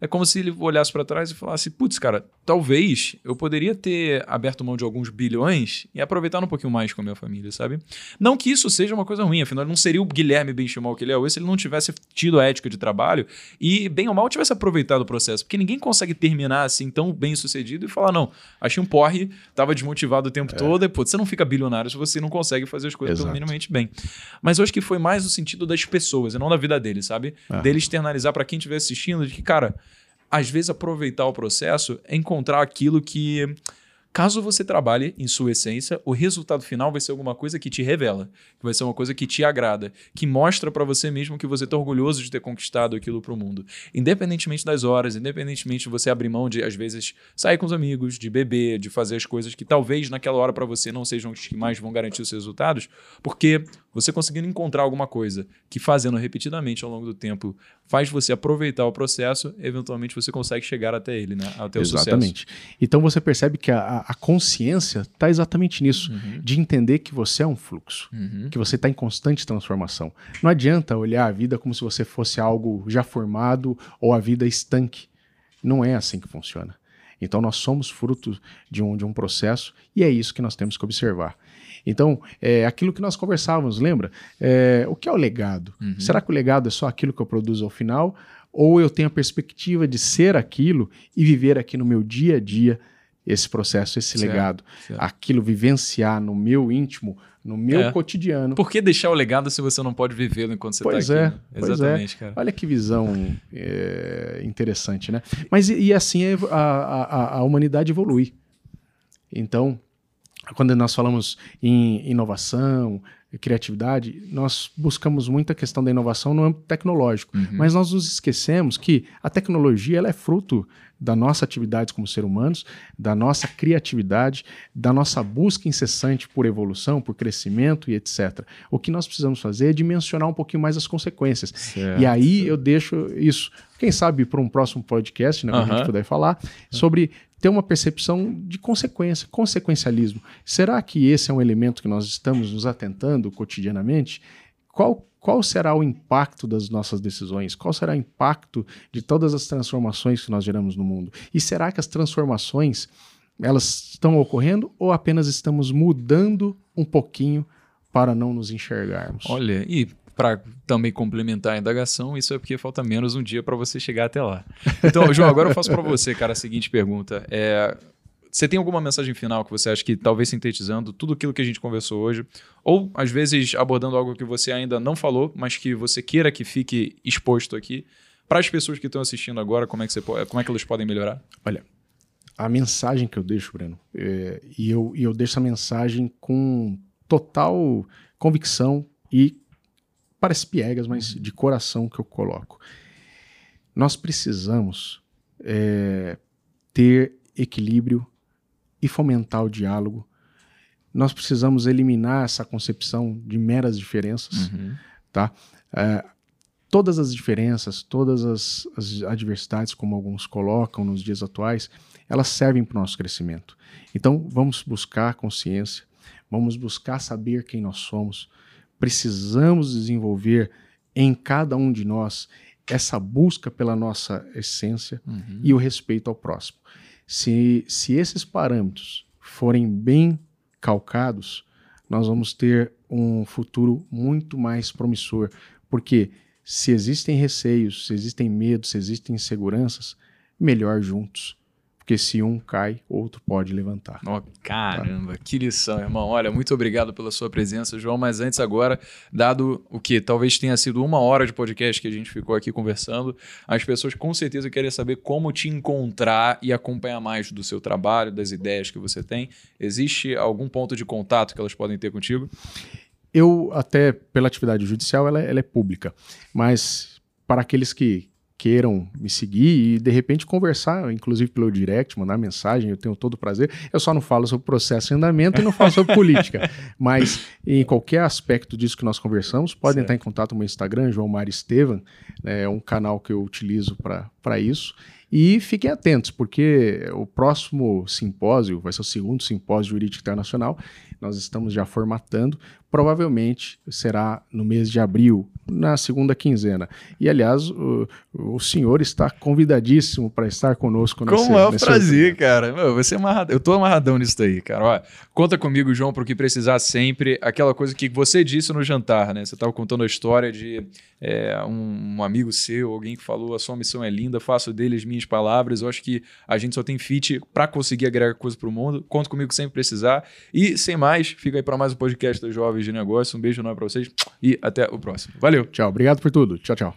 é como se ele olhasse para trás e falasse: putz, cara, talvez eu poderia ter aberto mão de alguns bilhões e aproveitar um pouquinho mais com a minha família, sabe? Não que isso seja uma coisa ruim, afinal, não seria o Guilherme Benchimol que ele é hoje se ele não tivesse tido a ética de trabalho e, bem ou mal, tivesse aproveitado o processo. Porque ninguém consegue terminar assim tão bem sucedido e falar: não, achei um porre, tava desmotivado o tempo todo, e putz, você não fica bilionário se você não consegue fazer as coisas Exato. minimamente bem. Mas eu acho que foi mais no sentido das pessoas e não da vida deles, sabe? Ah. Dele externalizar para quem estiver assistindo de que, cara, às vezes aproveitar o processo é encontrar aquilo que, caso você trabalhe em sua essência, o resultado final vai ser alguma coisa que te revela, que vai ser uma coisa que te agrada, que mostra para você mesmo que você está orgulhoso de ter conquistado aquilo para o mundo. Independentemente das horas, independentemente de você abrir mão de, às vezes, sair com os amigos, de beber, de fazer as coisas que talvez naquela hora para você não sejam os que mais vão garantir os resultados, porque você conseguindo encontrar alguma coisa que fazendo repetidamente ao longo do tempo faz você aproveitar o processo, eventualmente você consegue chegar até ele, né? Até o sucesso. Exatamente. Então você percebe que a, a- a consciência está exatamente nisso, Uhum. de entender que você é um fluxo, Uhum. que você está em constante transformação. Não adianta olhar a vida como se você fosse algo já formado ou a vida estanque. Não é assim que funciona. Então nós somos fruto de um, de um processo e é isso que nós temos que observar. Então, é aquilo que nós conversávamos, lembra? É, o que é o legado? Uhum. Será que o legado é só aquilo que eu produzo ao final? Ou eu tenho a perspectiva de ser aquilo e viver aqui no meu dia a dia esse processo, esse Certo, legado? certo. Aquilo vivenciar no meu íntimo, no meu É. cotidiano. Por que deixar o legado se você não pode vivê-lo enquanto você Pois está é, aqui? né? pois é. Exatamente, cara. Olha que visão é, interessante, né? Mas e, e assim a, a, a- a humanidade evolui. Então, quando nós falamos em inovação, criatividade, nós buscamos muito a questão da inovação no âmbito tecnológico. Uhum. Mas nós nos esquecemos que a tecnologia ela é fruto da nossa atividade como seres humanos, da nossa criatividade, da nossa busca incessante por evolução, por crescimento e etc. O que nós precisamos fazer é dimensionar um pouquinho mais as consequências. Certo. E aí eu deixo isso, quem sabe para um próximo podcast, né, quando a gente puder falar, sobre ter uma percepção de consequência, consequencialismo. Será que esse é um elemento que nós estamos nos atentando cotidianamente? Qual, qual será o impacto das nossas decisões? Qual será o impacto de todas as transformações que nós geramos no mundo? E será que as transformações elas estão ocorrendo ou apenas estamos mudando um pouquinho para não nos enxergarmos? Olha, e para também complementar a indagação, isso é porque falta menos um dia para você chegar até lá. Então, João, agora eu faço para você, cara, a seguinte pergunta. É, você tem alguma mensagem final que você acha que talvez sintetizando tudo aquilo que a gente conversou hoje, ou às vezes abordando algo que você ainda não falou, mas que você queira que fique exposto aqui, para as pessoas que estão assistindo agora, como é que, você, como é que elas podem melhorar? a mensagem que eu deixo, Breno, é, e, eu, e eu deixo essa mensagem com total convicção e parece piegas, mas de coração que eu coloco. Nós precisamos é, ter equilíbrio e fomentar o diálogo. Nós precisamos eliminar essa concepção de meras diferenças tá? É, todas as diferenças, todas as, as adversidades, como alguns colocam nos dias atuais, elas servem para o nosso crescimento. Então, vamos buscar consciência, vamos buscar saber quem nós somos, precisamos desenvolver em cada um de nós essa busca pela nossa essência Uhum. e o respeito ao próximo. Se, se esses parâmetros forem bem calcados, nós vamos ter um futuro muito mais promissor, porque se existem receios, se existem medos, se existem inseguranças, melhor juntos. Porque se um cai, outro pode levantar. Ó, caramba, que lição, irmão. Olha, muito obrigado pela sua presença, João. Mas antes, agora, dado o que talvez tenha sido uma hora de podcast que a gente ficou aqui conversando, as pessoas com certeza querem saber como te encontrar e acompanhar mais do seu trabalho, das ideias que você tem. Existe algum ponto de contato que elas podem ter contigo? Eu, até pela atividade judicial, ela, é- ela é pública, mas para aqueles que queiram me seguir e de repente conversar, inclusive pelo direct, mandar mensagem, eu tenho todo o prazer. Eu só não falo sobre processo em andamento e não falo sobre política, mas em qualquer aspecto disso que nós conversamos, podem certo. entrar em contato no meu Instagram, João Mário Estevam, é um canal que eu utilizo para isso. E fiquem atentos, porque o próximo simpósio, vai ser o segundo simpósio jurídico internacional, nós estamos já formatando, provavelmente será no mês de abril, na segunda quinzena. E, aliás, o, o senhor está convidadíssimo para estar conosco nesse Como é um prazer, cara. Meu, você é amarrado. Eu estou amarradão nisso daí, cara. Ó, conta comigo, João, para o que precisar sempre. Aquela coisa que você disse no jantar, né? Você estava contando a história de é, um, um, amigo seu, alguém que falou a sua missão é linda, faço deles minhas palavras. Eu acho que a gente só tem fit para conseguir agregar coisa para o mundo. Conta comigo sempre precisar. E, sem mais, fica aí para mais um podcast dos Jovens de Negócio. Um beijo enorme para vocês e até o próximo. Valeu. Tchau. Obrigado por tudo. Tchau, tchau.